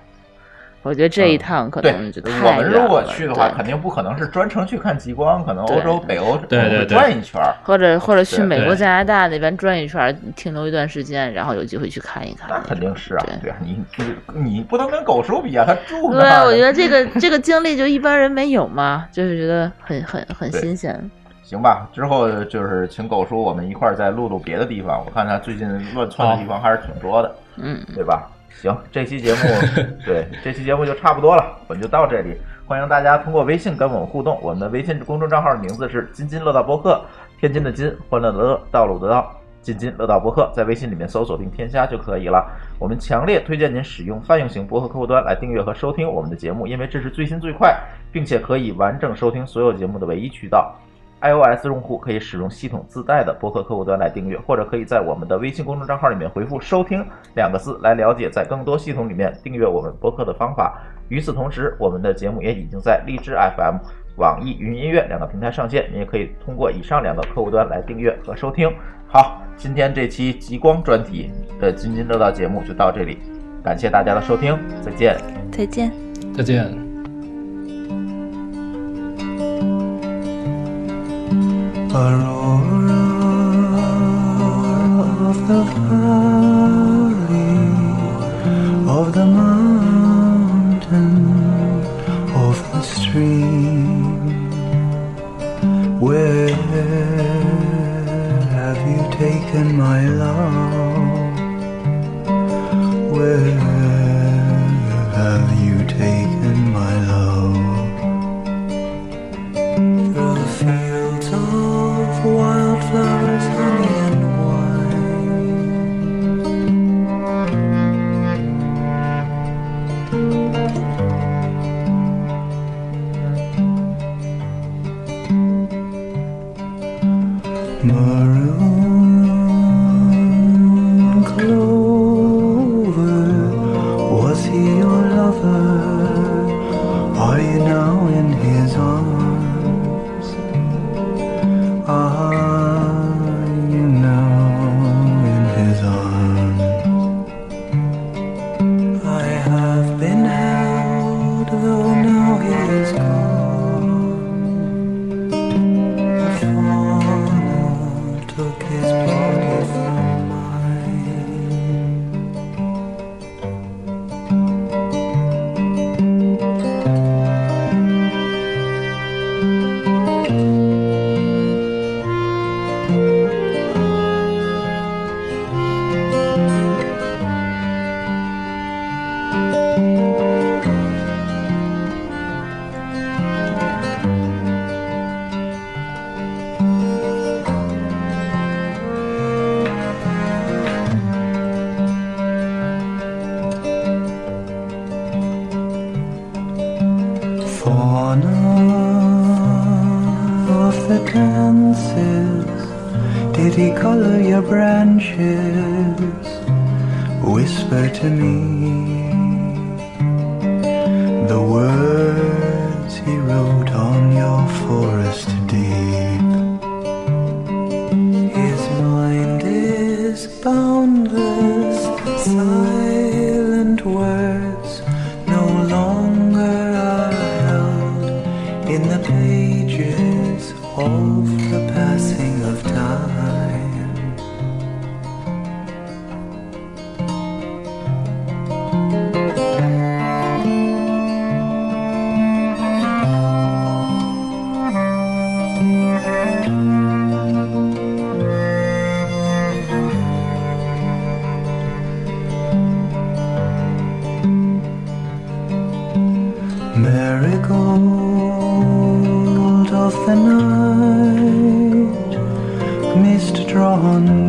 S6: 我觉得这一趟可
S4: 对
S6: 能就，太
S4: 我们如果去的话，肯定不可能是专程去看极光，可能欧洲、北欧
S5: 对对对
S4: 转一圈儿。
S6: 或者或者去美国、加拿大那边转一圈，停留一段时间，然后有机会去看一看。
S4: 那肯定是啊，
S6: 对
S4: 对啊，你你你不能跟狗叔比啊，他住
S6: 对，
S4: 那儿。
S6: 我觉得这个 [laughs] 这个经历就一般人没有嘛，就是觉得很很很新鲜。
S4: 行吧，之后就是请狗叔我们一块儿再录录别的地方，我看他最近乱窜的地方还是挺多的，
S6: 嗯，
S4: 对吧？行，这期节目 [laughs] 对这期节目就差不多了，我们就到这里。欢迎大家通过微信跟我们互动，我们的微信公众账号的名字是“津津乐道播客”，天津的津，欢乐的乐，道路的道。津津乐道播客在微信里面搜索并添加就可以了。我们强烈推荐您使用泛用型播客客户端来订阅和收听我们的节目，因为这是最新最快，并且可以完整收听所有节目的唯一渠道。iOS 用户可以使用系统自带的播客客户端来订阅，或者可以在我们的微信公众账号里面回复“收听”两个字来了解在更多系统里面订阅我们播客的方法。与此同时，我们的节目也已经在荔枝 FM、网易云音乐两个平台上线，你也可以通过以上两个客户端来订阅和收听。好，今天这期极光专题的津津乐道节目就到这里，感谢大家的收听，再见。
S6: 再见。
S5: 再见。
S9: Aurora of the valley, of the mountain, of the stream. Where have you taken my love? on